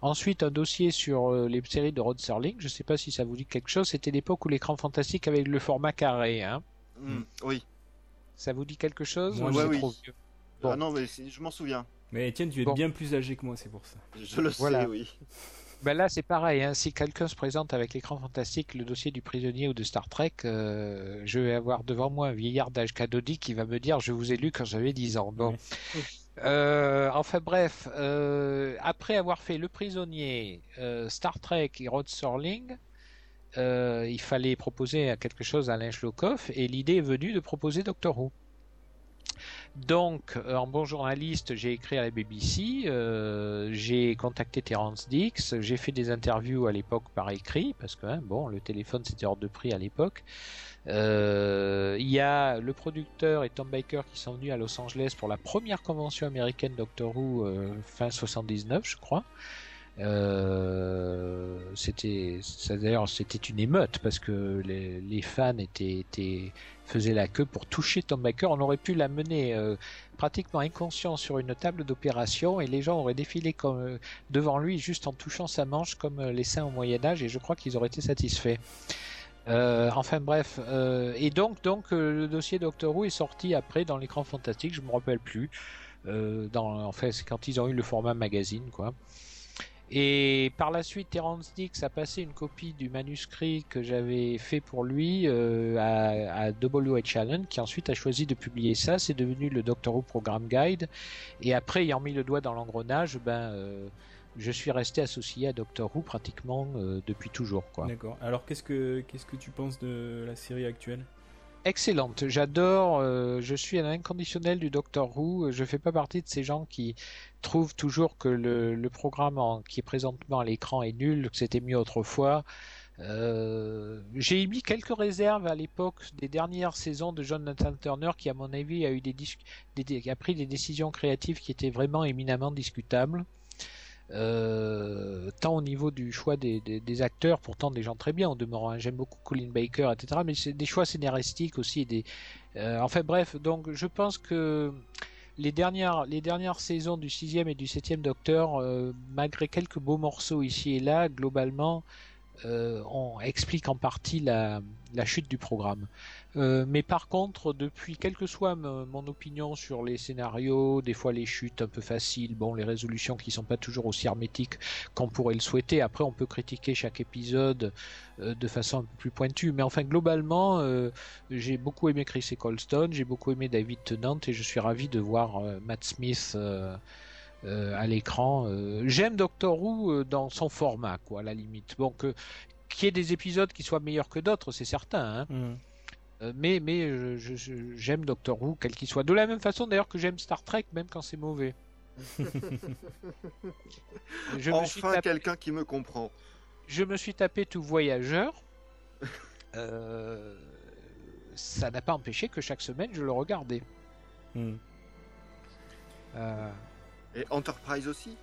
Ensuite, un dossier sur euh, les séries de Rod Serling. Je ne sais pas si ça vous dit quelque chose. C'était l'époque où l'écran fantastique avait le format carré. Hein. Hmm, Oui. Ça vous dit quelque chose Moi, ou ouais, oui. trop vieux Bon. Ah non, mais je m'en souviens. Mais Étienne, tu es Bon. bien plus âgé que moi, c'est pour ça. Je le Voilà. sais, oui. Ben là, c'est pareil. Hein. Si quelqu'un se présente avec l'écran fantastique, le dossier du prisonnier ou de Star Trek, euh, je vais avoir devant moi un vieillard d'âge cathodique qui va me dire je vous ai lu quand j'avais 10 ans. Bon. Euh, enfin bref, euh, après avoir fait Le Prisonnier, euh, Star Trek et Rod Serling, il fallait proposer quelque chose à Alain Schlokoff et l'idée est venue de proposer Doctor Who. Donc, en bon journaliste, j'ai écrit à la BBC, j'ai contacté Terence Dix, j'ai fait des interviews à l'époque par écrit, parce que hein, bon, le téléphone c'était hors de prix à l'époque. Euh, Il y a le producteur et Tom Baker qui sont venus à Los Angeles pour la première convention américaine Doctor Who euh, fin 79, je crois. Euh, c'était d'ailleurs c'était une émeute parce que les, fans étaient, étaient faisaient la queue pour toucher Tom Baker. On aurait pu l'amener euh, pratiquement inconscient sur une table d'opération et les gens auraient défilé comme devant lui juste en touchant sa manche comme les saints au Moyen Âge et je crois qu'ils auraient été satisfaits. Euh, enfin bref, euh, et donc donc euh, le dossier Doctor Who est sorti après dans l'écran fantastique, je me rappelle plus. Dans, en fait, c'est quand ils ont eu le format magazine, quoi. Et par la suite, Terence Dix a passé une copie du manuscrit que j'avais fait pour lui à, à W.H. Allen, qui ensuite a choisi de publier ça. C'est devenu le Doctor Who Program Guide. Et après, ayant mis le doigt dans l'engrenage, ben, je suis resté associé à Doctor Who pratiquement euh, depuis toujours. D'accord. Alors qu'est-ce que qu'est-ce que tu penses de la série actuelle? Excellente, j'adore, euh, je suis un inconditionnel du Doctor Who, je fais pas partie de ces gens qui trouvent toujours que le, le programme en- qui est présentement à l'écran est nul, que c'était mieux autrefois. Euh, j'ai émis quelques réserves à l'époque des dernières saisons de Jonathan Turner qui à mon avis a eu des- a pris des décisions créatives qui étaient vraiment éminemment discutables. Euh, tant au niveau du choix des, des- acteurs, pourtant des gens très bien au demeurant. hein. J'aime beaucoup Colin Baker, etc. Mais c'est des choix scénaristiques aussi. Des, euh, enfin bref, donc je pense que les dernières, les dernières saisons du sixième et du septième Docteur, euh, malgré quelques beaux morceaux ici et là, globalement, euh, on explique en partie la, chute du programme. Euh, mais par contre, depuis quelle que soit mon opinion sur les scénarios, des fois les chutes un peu faciles, bon, les résolutions qui sont pas toujours aussi hermétiques qu'on pourrait le souhaiter. Après, on peut critiquer chaque épisode euh, de façon un peu plus pointue, mais enfin globalement, euh, j'ai beaucoup aimé Chris Eccleston, j'ai beaucoup aimé David Tennant et je suis ravi de voir euh, Matt Smith. Euh, à l'écran. Euh, J'aime Doctor Who euh, dans son format, quoi, à la limite. Bon, que qu'il y ait des épisodes qui soient meilleurs que d'autres, c'est certain. Hein. Euh, mais mais j'aime Doctor Who, quel qu'il soit. De la même façon d'ailleurs que j'aime Star Trek, même quand c'est mauvais. je, me suis Enfin, tapé, quelqu'un qui me comprend. je me suis tapé tout voyageur. Euh, ça n'a pas empêché que chaque semaine je le regardais. Euh, Et Enterprise aussi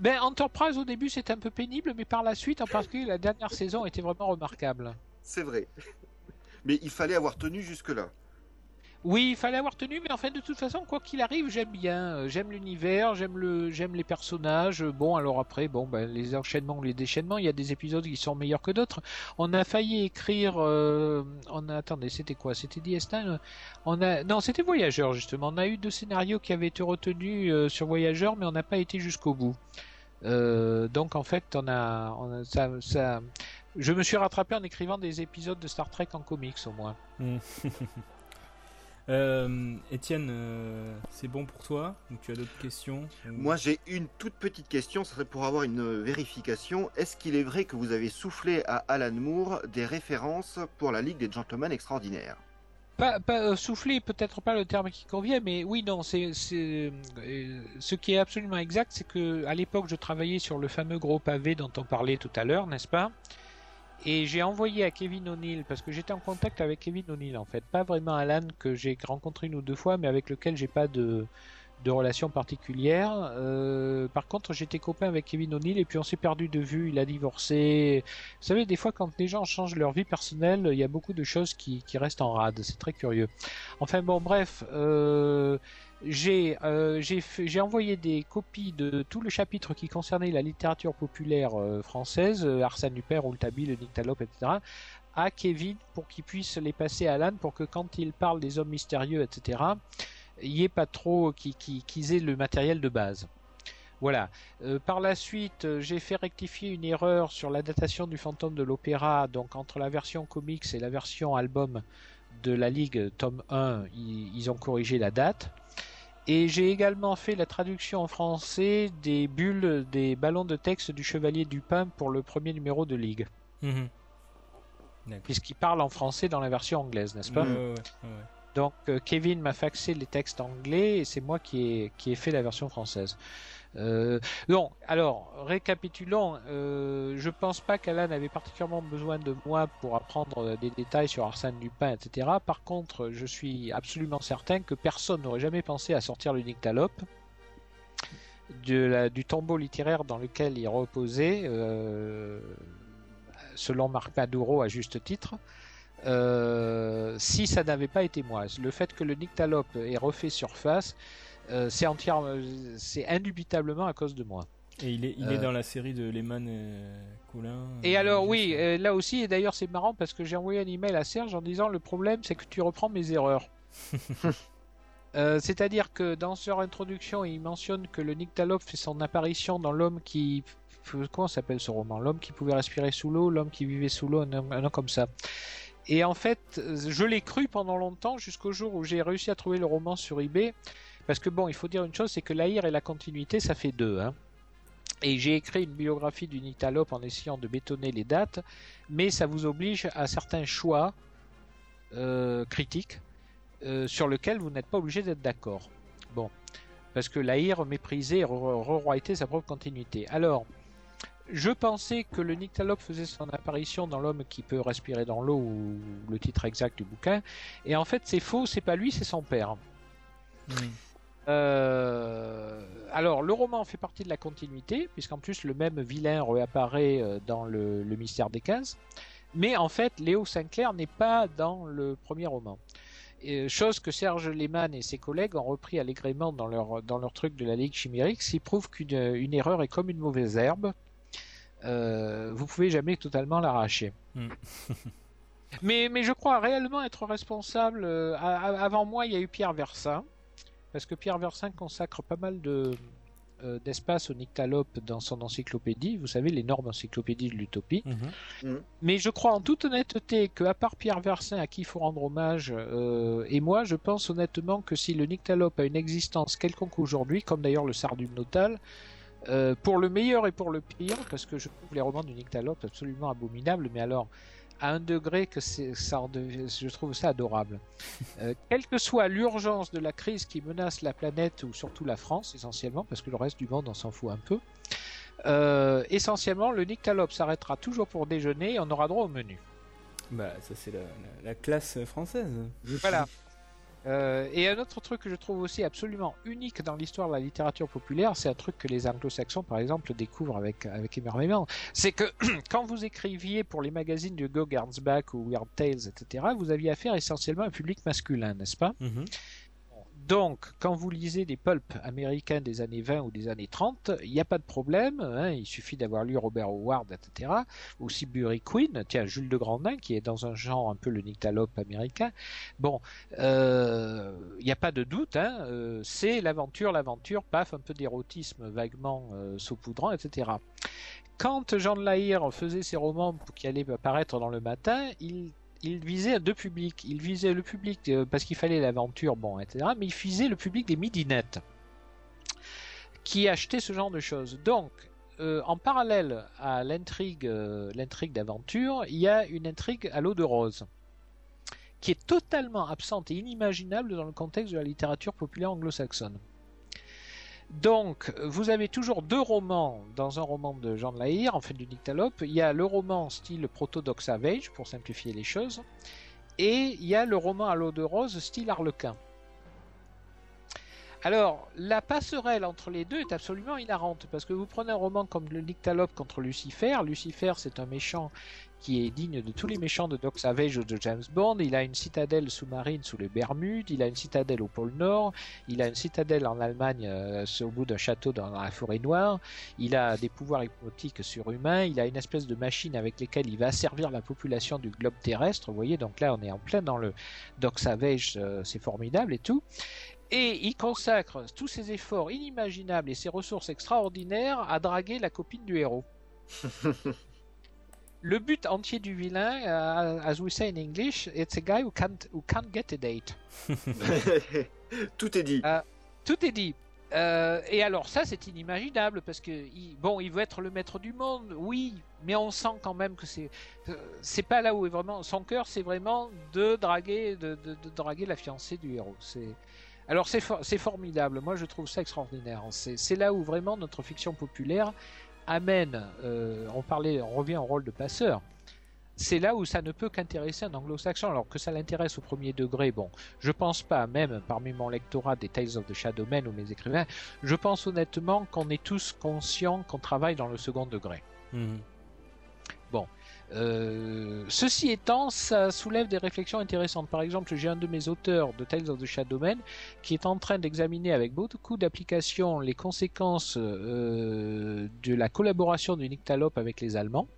Ben, Enterprise au début c'était un peu pénible, mais par la suite, en particulier la dernière saison était vraiment remarquable. C'est vrai. Mais il fallait avoir tenu jusque-là. Oui, il fallait avoir tenu, mais en fait, de toute façon, quoi qu'il arrive, j'aime bien. Euh, J'aime l'univers, j'aime le, j'aime les personnages. Euh, Bon, alors après, bon, ben, les enchaînements ou les déchaînements, il y a des épisodes qui sont meilleurs que d'autres. On a failli écrire, euh, on a, attendez, c'était quoi? C'était DS9 On a, non, c'était Voyageur justement. On a eu deux scénarios qui avaient été retenus sur Voyageur, mais on n'a pas été jusqu'au bout. Donc en fait, on a, ça, je me suis rattrapé en écrivant des épisodes de Star Trek en comics au moins. Euh, Étienne, euh, c'est bon pour toi Ou tu as d'autres questions Ou- Moi, j'ai une toute petite question, ce serait pour avoir une euh, vérification. Est-ce qu'il est vrai que vous avez soufflé à Alan Moore des références pour la Ligue des Gentlemen Extraordinaires? Pas, pas euh, souffler, peut-être pas le terme qui convient, mais oui, non, c'est, c'est euh, ce qui est absolument exact, c'est que à l'époque, je travaillais sur le fameux gros pavé dont on parlait tout à l'heure, n'est-ce pas? Et j'ai envoyé à Kevin O'Neill parce que j'étais en contact avec Kevin O'Neill en fait, pas vraiment Alan que j'ai rencontré une ou deux fois, mais avec lequel j'ai pas de de relation particulière. Euh, par contre, j'étais copain avec Kevin O'Neill et puis on s'est perdu de vue. Il a divorcé. Vous savez, des fois, quand les gens changent leur vie personnelle, il y a beaucoup de choses qui, qui restent en rade. C'est très curieux. Enfin bon, bref, euh, j'ai euh, j'ai envoyé des copies de tout le chapitre qui concernait la littérature populaire euh, française, euh, Arsène Lupin, Rouletabille, le Nyctalope, etc., à Kevin pour qu'il puisse les passer à Alan pour que quand il parle des hommes mystérieux, etc., il n'y ait pas trop qui- qui- qu'ils aient le matériel de base. Voilà. Par la suite, j'ai fait rectifier une erreur sur la datation du fantôme de l'opéra. Donc entre la version comics et la version album de la Ligue, tome 1, ils, ils ont corrigé la date. Et j'ai également fait la traduction en français des bulles, des ballons de texte du Chevalier du Pain pour le premier numéro de Ligue. Mhm. Puisqu'il parle en français dans la version anglaise, n'est-ce pas Ouais, ouais, ouais, ouais. Donc euh, Kevin m'a faxé les textes anglais et c'est moi qui ai, qui ai fait la version française. Euh, alors récapitulons. Euh, je pense pas qu'Alan avait particulièrement besoin de moi pour apprendre des détails sur Arsène Lupin, etc. Par contre, je suis absolument certain que personne n'aurait jamais pensé à sortir le Nyctalope de la- du tombeau littéraire dans lequel il reposait, euh, selon Marc Maduro à juste titre. Euh, si ça n'avait pas été moi. Le fait que le Nyctalope ait refait surface, euh, c'est entièrement, c'est indubitablement à cause de moi. Et il est, il est Euh. dans la série de Lehman et Colin. Et euh, alors oui, euh, là aussi, et d'ailleurs c'est marrant parce que j'ai envoyé un email à Serge en disant le problème c'est que tu reprends mes erreurs. Euh, C'est-à-dire que dans leur introduction, il mentionne que le nyctalope fait son apparition dans l'homme qui... Comment s'appelle ce roman? L'homme qui pouvait respirer sous l'eau, l'homme qui vivait sous l'eau, un homme comme ça. Et en fait, je l'ai cru pendant longtemps jusqu'au jour où j'ai réussi à trouver le roman sur eBay. Parce que bon, il faut dire une chose, c'est que l'Aïr et la continuité, ça fait deux. Hein. Et j'ai écrit une biographie du nyctalope en essayant de bétonner les dates, mais ça vous oblige à certains choix euh, critiques euh, sur lesquels vous n'êtes pas obligé d'être d'accord. Bon, parce que l'Aïr méprisait et re-royautait sa propre continuité. Alors, je pensais que le nyctalope faisait son apparition dans l'homme qui peut respirer dans l'eau, ou le titre exact du bouquin, et en fait c'est faux, c'est pas lui, c'est son père. Euh, alors, le roman fait partie de la continuité, puisqu'en plus le même vilain réapparaît euh, dans le, le Mystère des Cases. Mais en fait, Léo Sinclair n'est pas dans le premier roman. Et, chose que Serge Lehmann et ses collègues ont repris allègrement dans leur, dans leur truc de la Ligue Chimérique, s'ils prouvent qu'une une erreur est comme une mauvaise herbe, euh, vous pouvez jamais totalement l'arracher. Mm. mais, mais je crois réellement être responsable. euh, avant moi, il y a eu Pierre Versin parce que Pierre Versin consacre pas mal de euh, d'espace au nyctalope dans son encyclopédie, vous savez, l'énorme encyclopédie de l'utopie. Mhm. Mais je crois en toute honnêteté que, à part Pierre Versin à qui il faut rendre hommage, euh, et moi, je pense honnêtement que si le nyctalope a une existence quelconque aujourd'hui, comme d'ailleurs le sardum notal, euh, pour le meilleur et pour le pire, parce que je trouve les romans du nyctalope absolument abominables, mais alors à un degré que c'est, ça en je trouve ça adorable. Euh, quelle que soit l'urgence de la crise qui menace la planète ou surtout la France essentiellement, parce que le reste du monde on s'en fout un peu, euh, essentiellement le nyctalope s'arrêtera toujours pour déjeuner et on aura droit au menu. Bah, ça, c'est la, la- la classe française. Voilà. Euh, et un autre truc que je trouve aussi absolument unique dans l'histoire de la littérature populaire, c'est un truc que les anglo-saxons, par exemple, découvrent avec, émerveillement. C'est que quand vous écriviez pour les magazines de Go Gernsback ou Weird Tales, etc., vous aviez affaire essentiellement à un public masculin, n'est-ce pas? Mhm. Donc, quand vous lisez des pulps américains des années 20 ou des années 30, il n'y a pas de problème. hein, il suffit d'avoir lu Robert Howard, etc. Aussi Bury Queen, tiens, Jules de Grandin, qui est dans un genre un peu le nyctalope américain. Bon, euh, il n'y a pas de doute. Hein, euh, c'est l'aventure, l'aventure, paf, un peu d'érotisme vaguement euh, saupoudrant, etc. Quand Jean de Lahire faisait ses romans qui allaient apparaître dans le matin, il il visait deux publics. Il visait le public euh, parce qu'il fallait l'aventure, bon, etc. Mais il visait le public des midinettes qui achetaient ce genre de choses. Donc, euh, en parallèle à l'intrigue, euh, l'intrigue d'aventure, il y a une intrigue à l'eau de rose qui est totalement absente et inimaginable dans le contexte de la littérature populaire anglo-saxonne. Donc, vous avez toujours deux romans dans un roman de Jean de Lahire, en fait du Nyctalope. Il y a le roman style proto-Doc Savage, pour simplifier les choses, et il y a le roman à l'eau de rose style Harlequin. Alors, la passerelle entre les deux est absolument hilarante, parce que vous prenez un roman comme le Nyctalope contre Lucifer. Lucifer, c'est un méchant qui est digne de tous les méchants de Doc Savage ou de James Bond. Il a une citadelle sous-marine sous les Bermudes, il a une citadelle au pôle Nord, il a une citadelle en Allemagne euh, au bout d'un château dans la forêt noire, il a des pouvoirs hypnotiques surhumains, il a une espèce de machine avec lesquelles il va asservir la population du globe terrestre. Vous voyez, donc là on est en plein dans le Doc Savage, euh, c'est formidable et tout. Et il consacre tous ses efforts inimaginables et ses ressources extraordinaires à draguer la copine du héros. Le but entier du vilain, uh, as we say in English, it's a guy who can't, who can't get a date. Tout est dit. Ah. Tout est dit. Euh, et alors ça, c'est inimaginable parce que il, bon, il veut être le maître du monde, oui, mais on sent quand même que c'est euh, c'est pas là où est vraiment son cœur, c'est vraiment de draguer de, de, de, draguer la fiancée du héros. C'est alors c'est for c'est formidable. Moi, je trouve ça extraordinaire. C'est là où vraiment notre fiction populaire amène. Euh, on parlait, revient au rôle de passeur c'est là où ça ne peut qu'intéresser un anglo-saxon, alors que ça l'intéresse au premier degré. Bon, je pense pas, même parmi mon lectorat des Tales of the Shadowmen ou mes écrivains, je pense honnêtement qu'on est tous conscients qu'on travaille dans le second degré. Mmh. Euh, ceci étant, ça soulève des réflexions intéressantes. Par exemple, j'ai un de mes auteurs de Tales of the Shadowman qui est en train d'examiner avec beaucoup d'applications les conséquences euh, de la collaboration du Nyctalope avec les Allemands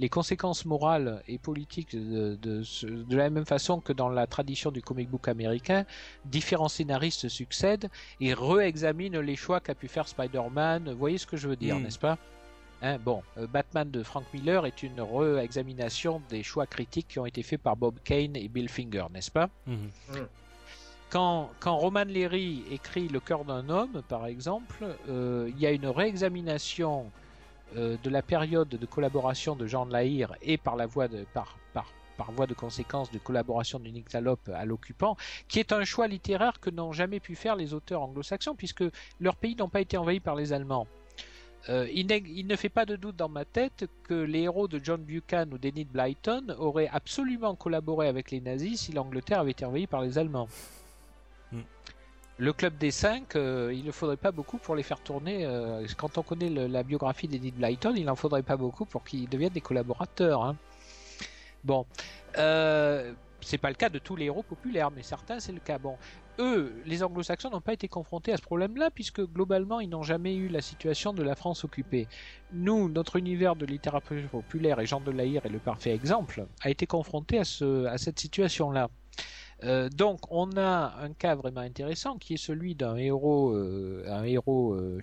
les conséquences morales et politiques de, de, de, la même façon que dans la tradition du comic book américain, différents scénaristes succèdent et réexaminent les choix qu'a pu faire Spider-Man. Vous voyez ce que je veux dire, Mm. n'est-ce pas? Hein, Bon, euh, Batman de Frank Miller est une réexamination des choix critiques qui ont été faits par Bob Kane et Bill Finger, n'est-ce pas? Mhm. quand, quand Roman Leary écrit Le cœur d'un homme, par exemple, euh, il y a une réexamination euh, de la période de collaboration de Jean de Lahire et par la voie de par, par, par voie de conséquence de collaboration du Nyctalope à l'occupant, qui est un choix littéraire que n'ont jamais pu faire les auteurs anglo-saxons, puisque leurs pays n'ont pas été envahis par les Allemands. Euh, il, ne fait pas de doute dans ma tête que les héros de John Buchan ou d'Enid Blyton auraient absolument collaboré avec les nazis si l'Angleterre avait été envahie par les Allemands. Mm. Le club des cinq, euh, il ne faudrait pas beaucoup pour les faire tourner. euh, quand on connaît le- la biographie d'Edith Blyton, il n'en faudrait pas beaucoup pour qu'ils deviennent des collaborateurs. hein. Bon, c'est pas le cas de tous les héros populaires, mais certains c'est le cas. Bon, eux, les Anglo-Saxons n'ont pas été confrontés à ce problème-là, puisque globalement ils n'ont jamais eu la situation de la France occupée. Nous, notre univers de littérature populaire, et Jean de Lahire est le parfait exemple, a été confronté à cette situation-là. Euh, donc, on a un cas vraiment intéressant qui est celui d'un héros, euh, un héros euh,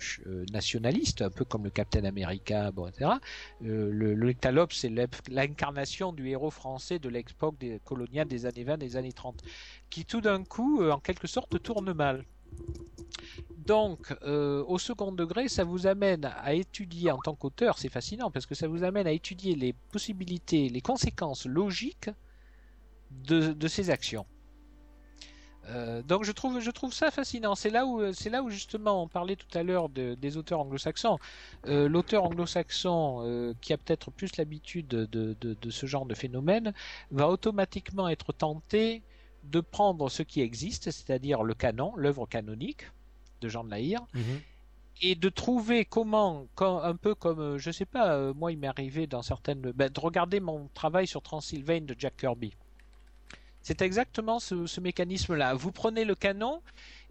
nationaliste, un peu comme le Captain America, etc. Le, le c'est l'incarnation du héros français de l'époque des coloniale des années 20, des années 30, qui tout d'un coup, en quelque sorte, tourne mal. Donc, au second degré, ça vous amène à étudier en tant qu'auteur, c'est fascinant parce que ça vous amène à étudier les possibilités, les conséquences logiques de ces actions. Euh, donc je trouve, je trouve ça fascinant. C'est là où, c'est là où justement on parlait tout à l'heure de- des auteurs anglo-saxons. Euh, L'auteur anglo-saxon euh, qui a peut-être plus l'habitude de, de- ce genre de phénomène va automatiquement être tenté de prendre ce qui existe, c'est-à-dire le canon, l'œuvre canonique de Jean de Lahire, Mhm. et de trouver comment, quand- un peu comme, euh, je sais pas, euh, moi il m'est arrivé dans certaines, ben, de regarder mon travail sur Transylvane de Jack Kirby. C'est exactement ce, mécanisme-là. Vous prenez le canon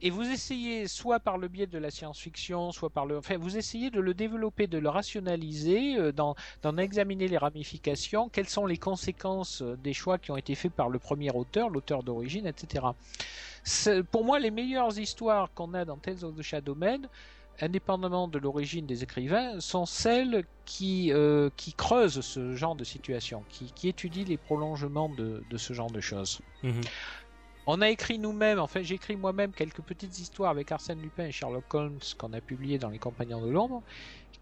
et vous essayez, soit par le biais de la science-fiction, soit par le, enfin, vous essayez de le développer, de le rationaliser, euh, d'en examiner les ramifications, quelles sont les conséquences euh, des choix qui ont été faits par le premier auteur, l'auteur d'origine, etc. Pour moi, les meilleures histoires qu'on a dans Tales of the Shadowman, indépendamment de l'origine des écrivains, sont celles qui, euh, qui creusent ce genre de situation, qui, qui étudient les prolongements de, de ce genre de choses. Mhm. On a écrit nous-mêmes, enfin j'ai écrit moi-même quelques petites histoires avec Arsène Lupin et Sherlock Holmes qu'on a publiées dans Les Compagnons de l'Ombre,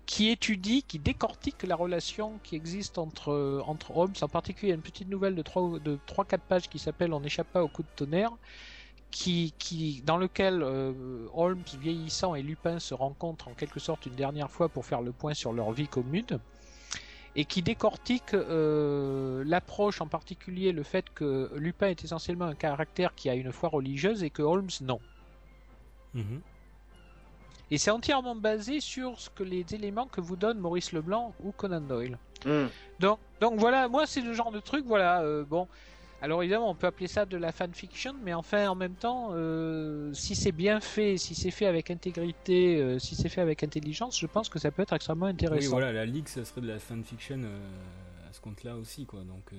qui étudient, qui décortiquent la relation qui existe entre, entre Holmes. En particulier, il y a une petite nouvelle de 3-4 de pages qui s'appelle On n'échappe pas au coup de tonnerre, qui, qui, dans lequel euh, Holmes vieillissant et Lupin se rencontrent en quelque sorte une dernière fois pour faire le point sur leur vie commune et qui décortique euh, l'approche, en particulier le fait que Lupin est essentiellement un caractère qui a une foi religieuse et que Holmes non. Mhm. Et c'est entièrement basé sur ce que les éléments que vous donne Maurice Leblanc ou Conan Doyle. Hmm. Donc, donc voilà, moi c'est le genre de truc, voilà, euh, bon. Alors évidemment, on peut appeler ça de la fanfiction, mais enfin, en même temps, euh, si c'est bien fait, si c'est fait avec intégrité, euh, si c'est fait avec intelligence, je pense que ça peut être extrêmement Oui, intéressant. voilà, la Ligue, ça serait de la fanfiction euh, à ce compte-là aussi, quoi. Donc,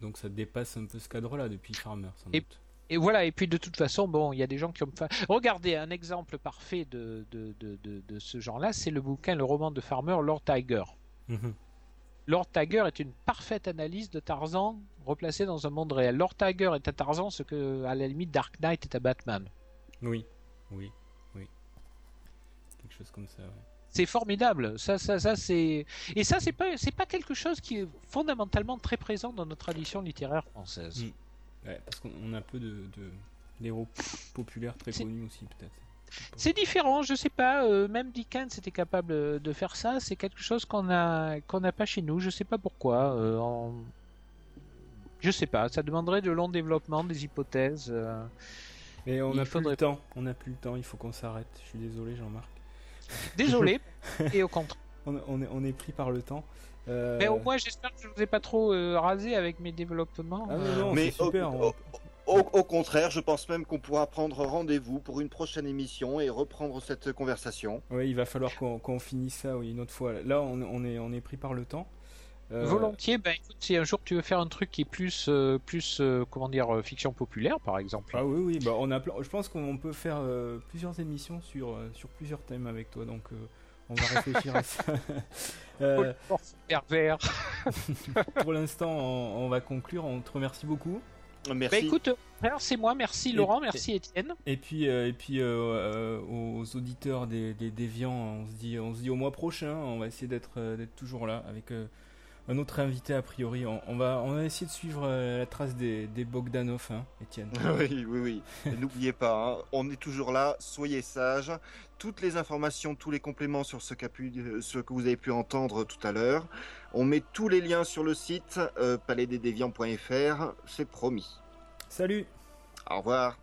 donc ça dépasse un peu ce cadre-là depuis Farmer, sans Et- doute. Et voilà, et puis de toute façon, bon, il y a des gens qui ont... Regardez, un exemple parfait de, de, de, de, de ce genre-là, c'est le bouquin, le roman de Farmer, Lord Tiger. Mhm. Lord Tiger est une parfaite analyse de Tarzan replacé dans un monde réel. Lord Tiger est à Tarzan ce que, à la limite, Dark Knight est à Batman. Oui, oui, oui. Quelque chose comme ça, ouais. C'est formidable. Ça, ça, ça, c'est et ça, c'est pas, c'est pas quelque chose qui est fondamentalement très présent dans notre tradition littéraire française. Mm. Ouais, parce qu'on on a peu de, d'héros populaires très connus aussi, peut-être. C'est différent, je sais pas. euh, même Dickens était capable euh, de faire ça. C'est quelque chose qu'on a, qu'on n'a pas chez nous. Je sais pas pourquoi. euh, en- Je sais pas. Ça demanderait de longs développements, des hypothèses. euh. Mais on n'a plus le temps. On n'a plus le temps. Il faut qu'on s'arrête. Je suis désolé, Jean-Marc. Désolé. et au contraire. On, on est, on est pris par le temps. Euh, Mais au moins, j'espère que je vous ai pas trop euh, rasé avec mes développements. Ah non, non, Mais c'est super. au- on- Au, au contraire, je pense même qu'on pourra prendre rendez-vous pour une prochaine émission et reprendre cette conversation. Ouais, il va falloir qu'on finisse ça oui, une autre fois. Là, on, on est, on est pris par le temps. Euh, Volontiers, ben écoute, si un jour tu veux faire un truc qui est plus, euh, plus euh, comment dire, euh, fiction populaire par exemple. Ah oui, oui, bah on a je pense qu'on peut faire euh, plusieurs émissions sur, euh, sur plusieurs thèmes avec toi, donc euh, on va réfléchir à ça. Euh, Oh, pervers. pour l'instant, on, on va conclure. On te remercie beaucoup. Merci. Bah écoute, c'est moi, merci Laurent, merci Étienne. Et puis, euh, et puis euh, aux auditeurs des, des déviants, on se dit, on se dit au mois prochain. On va essayer d'être, d'être toujours là avec euh, un autre invité a priori. On, on va, on va essayer de suivre euh, la trace des, des Bogdanov, hein, Étienne. Oui, oui, oui. N'oubliez pas, hein, on est toujours là, soyez sages. Toutes les informations, tous les compléments sur ce, qu'a pu- euh, ce que vous avez pu entendre tout à l'heure, on met tous les liens sur le site euh, palaisdesdéviants.fr, c'est promis. Salut. Au revoir.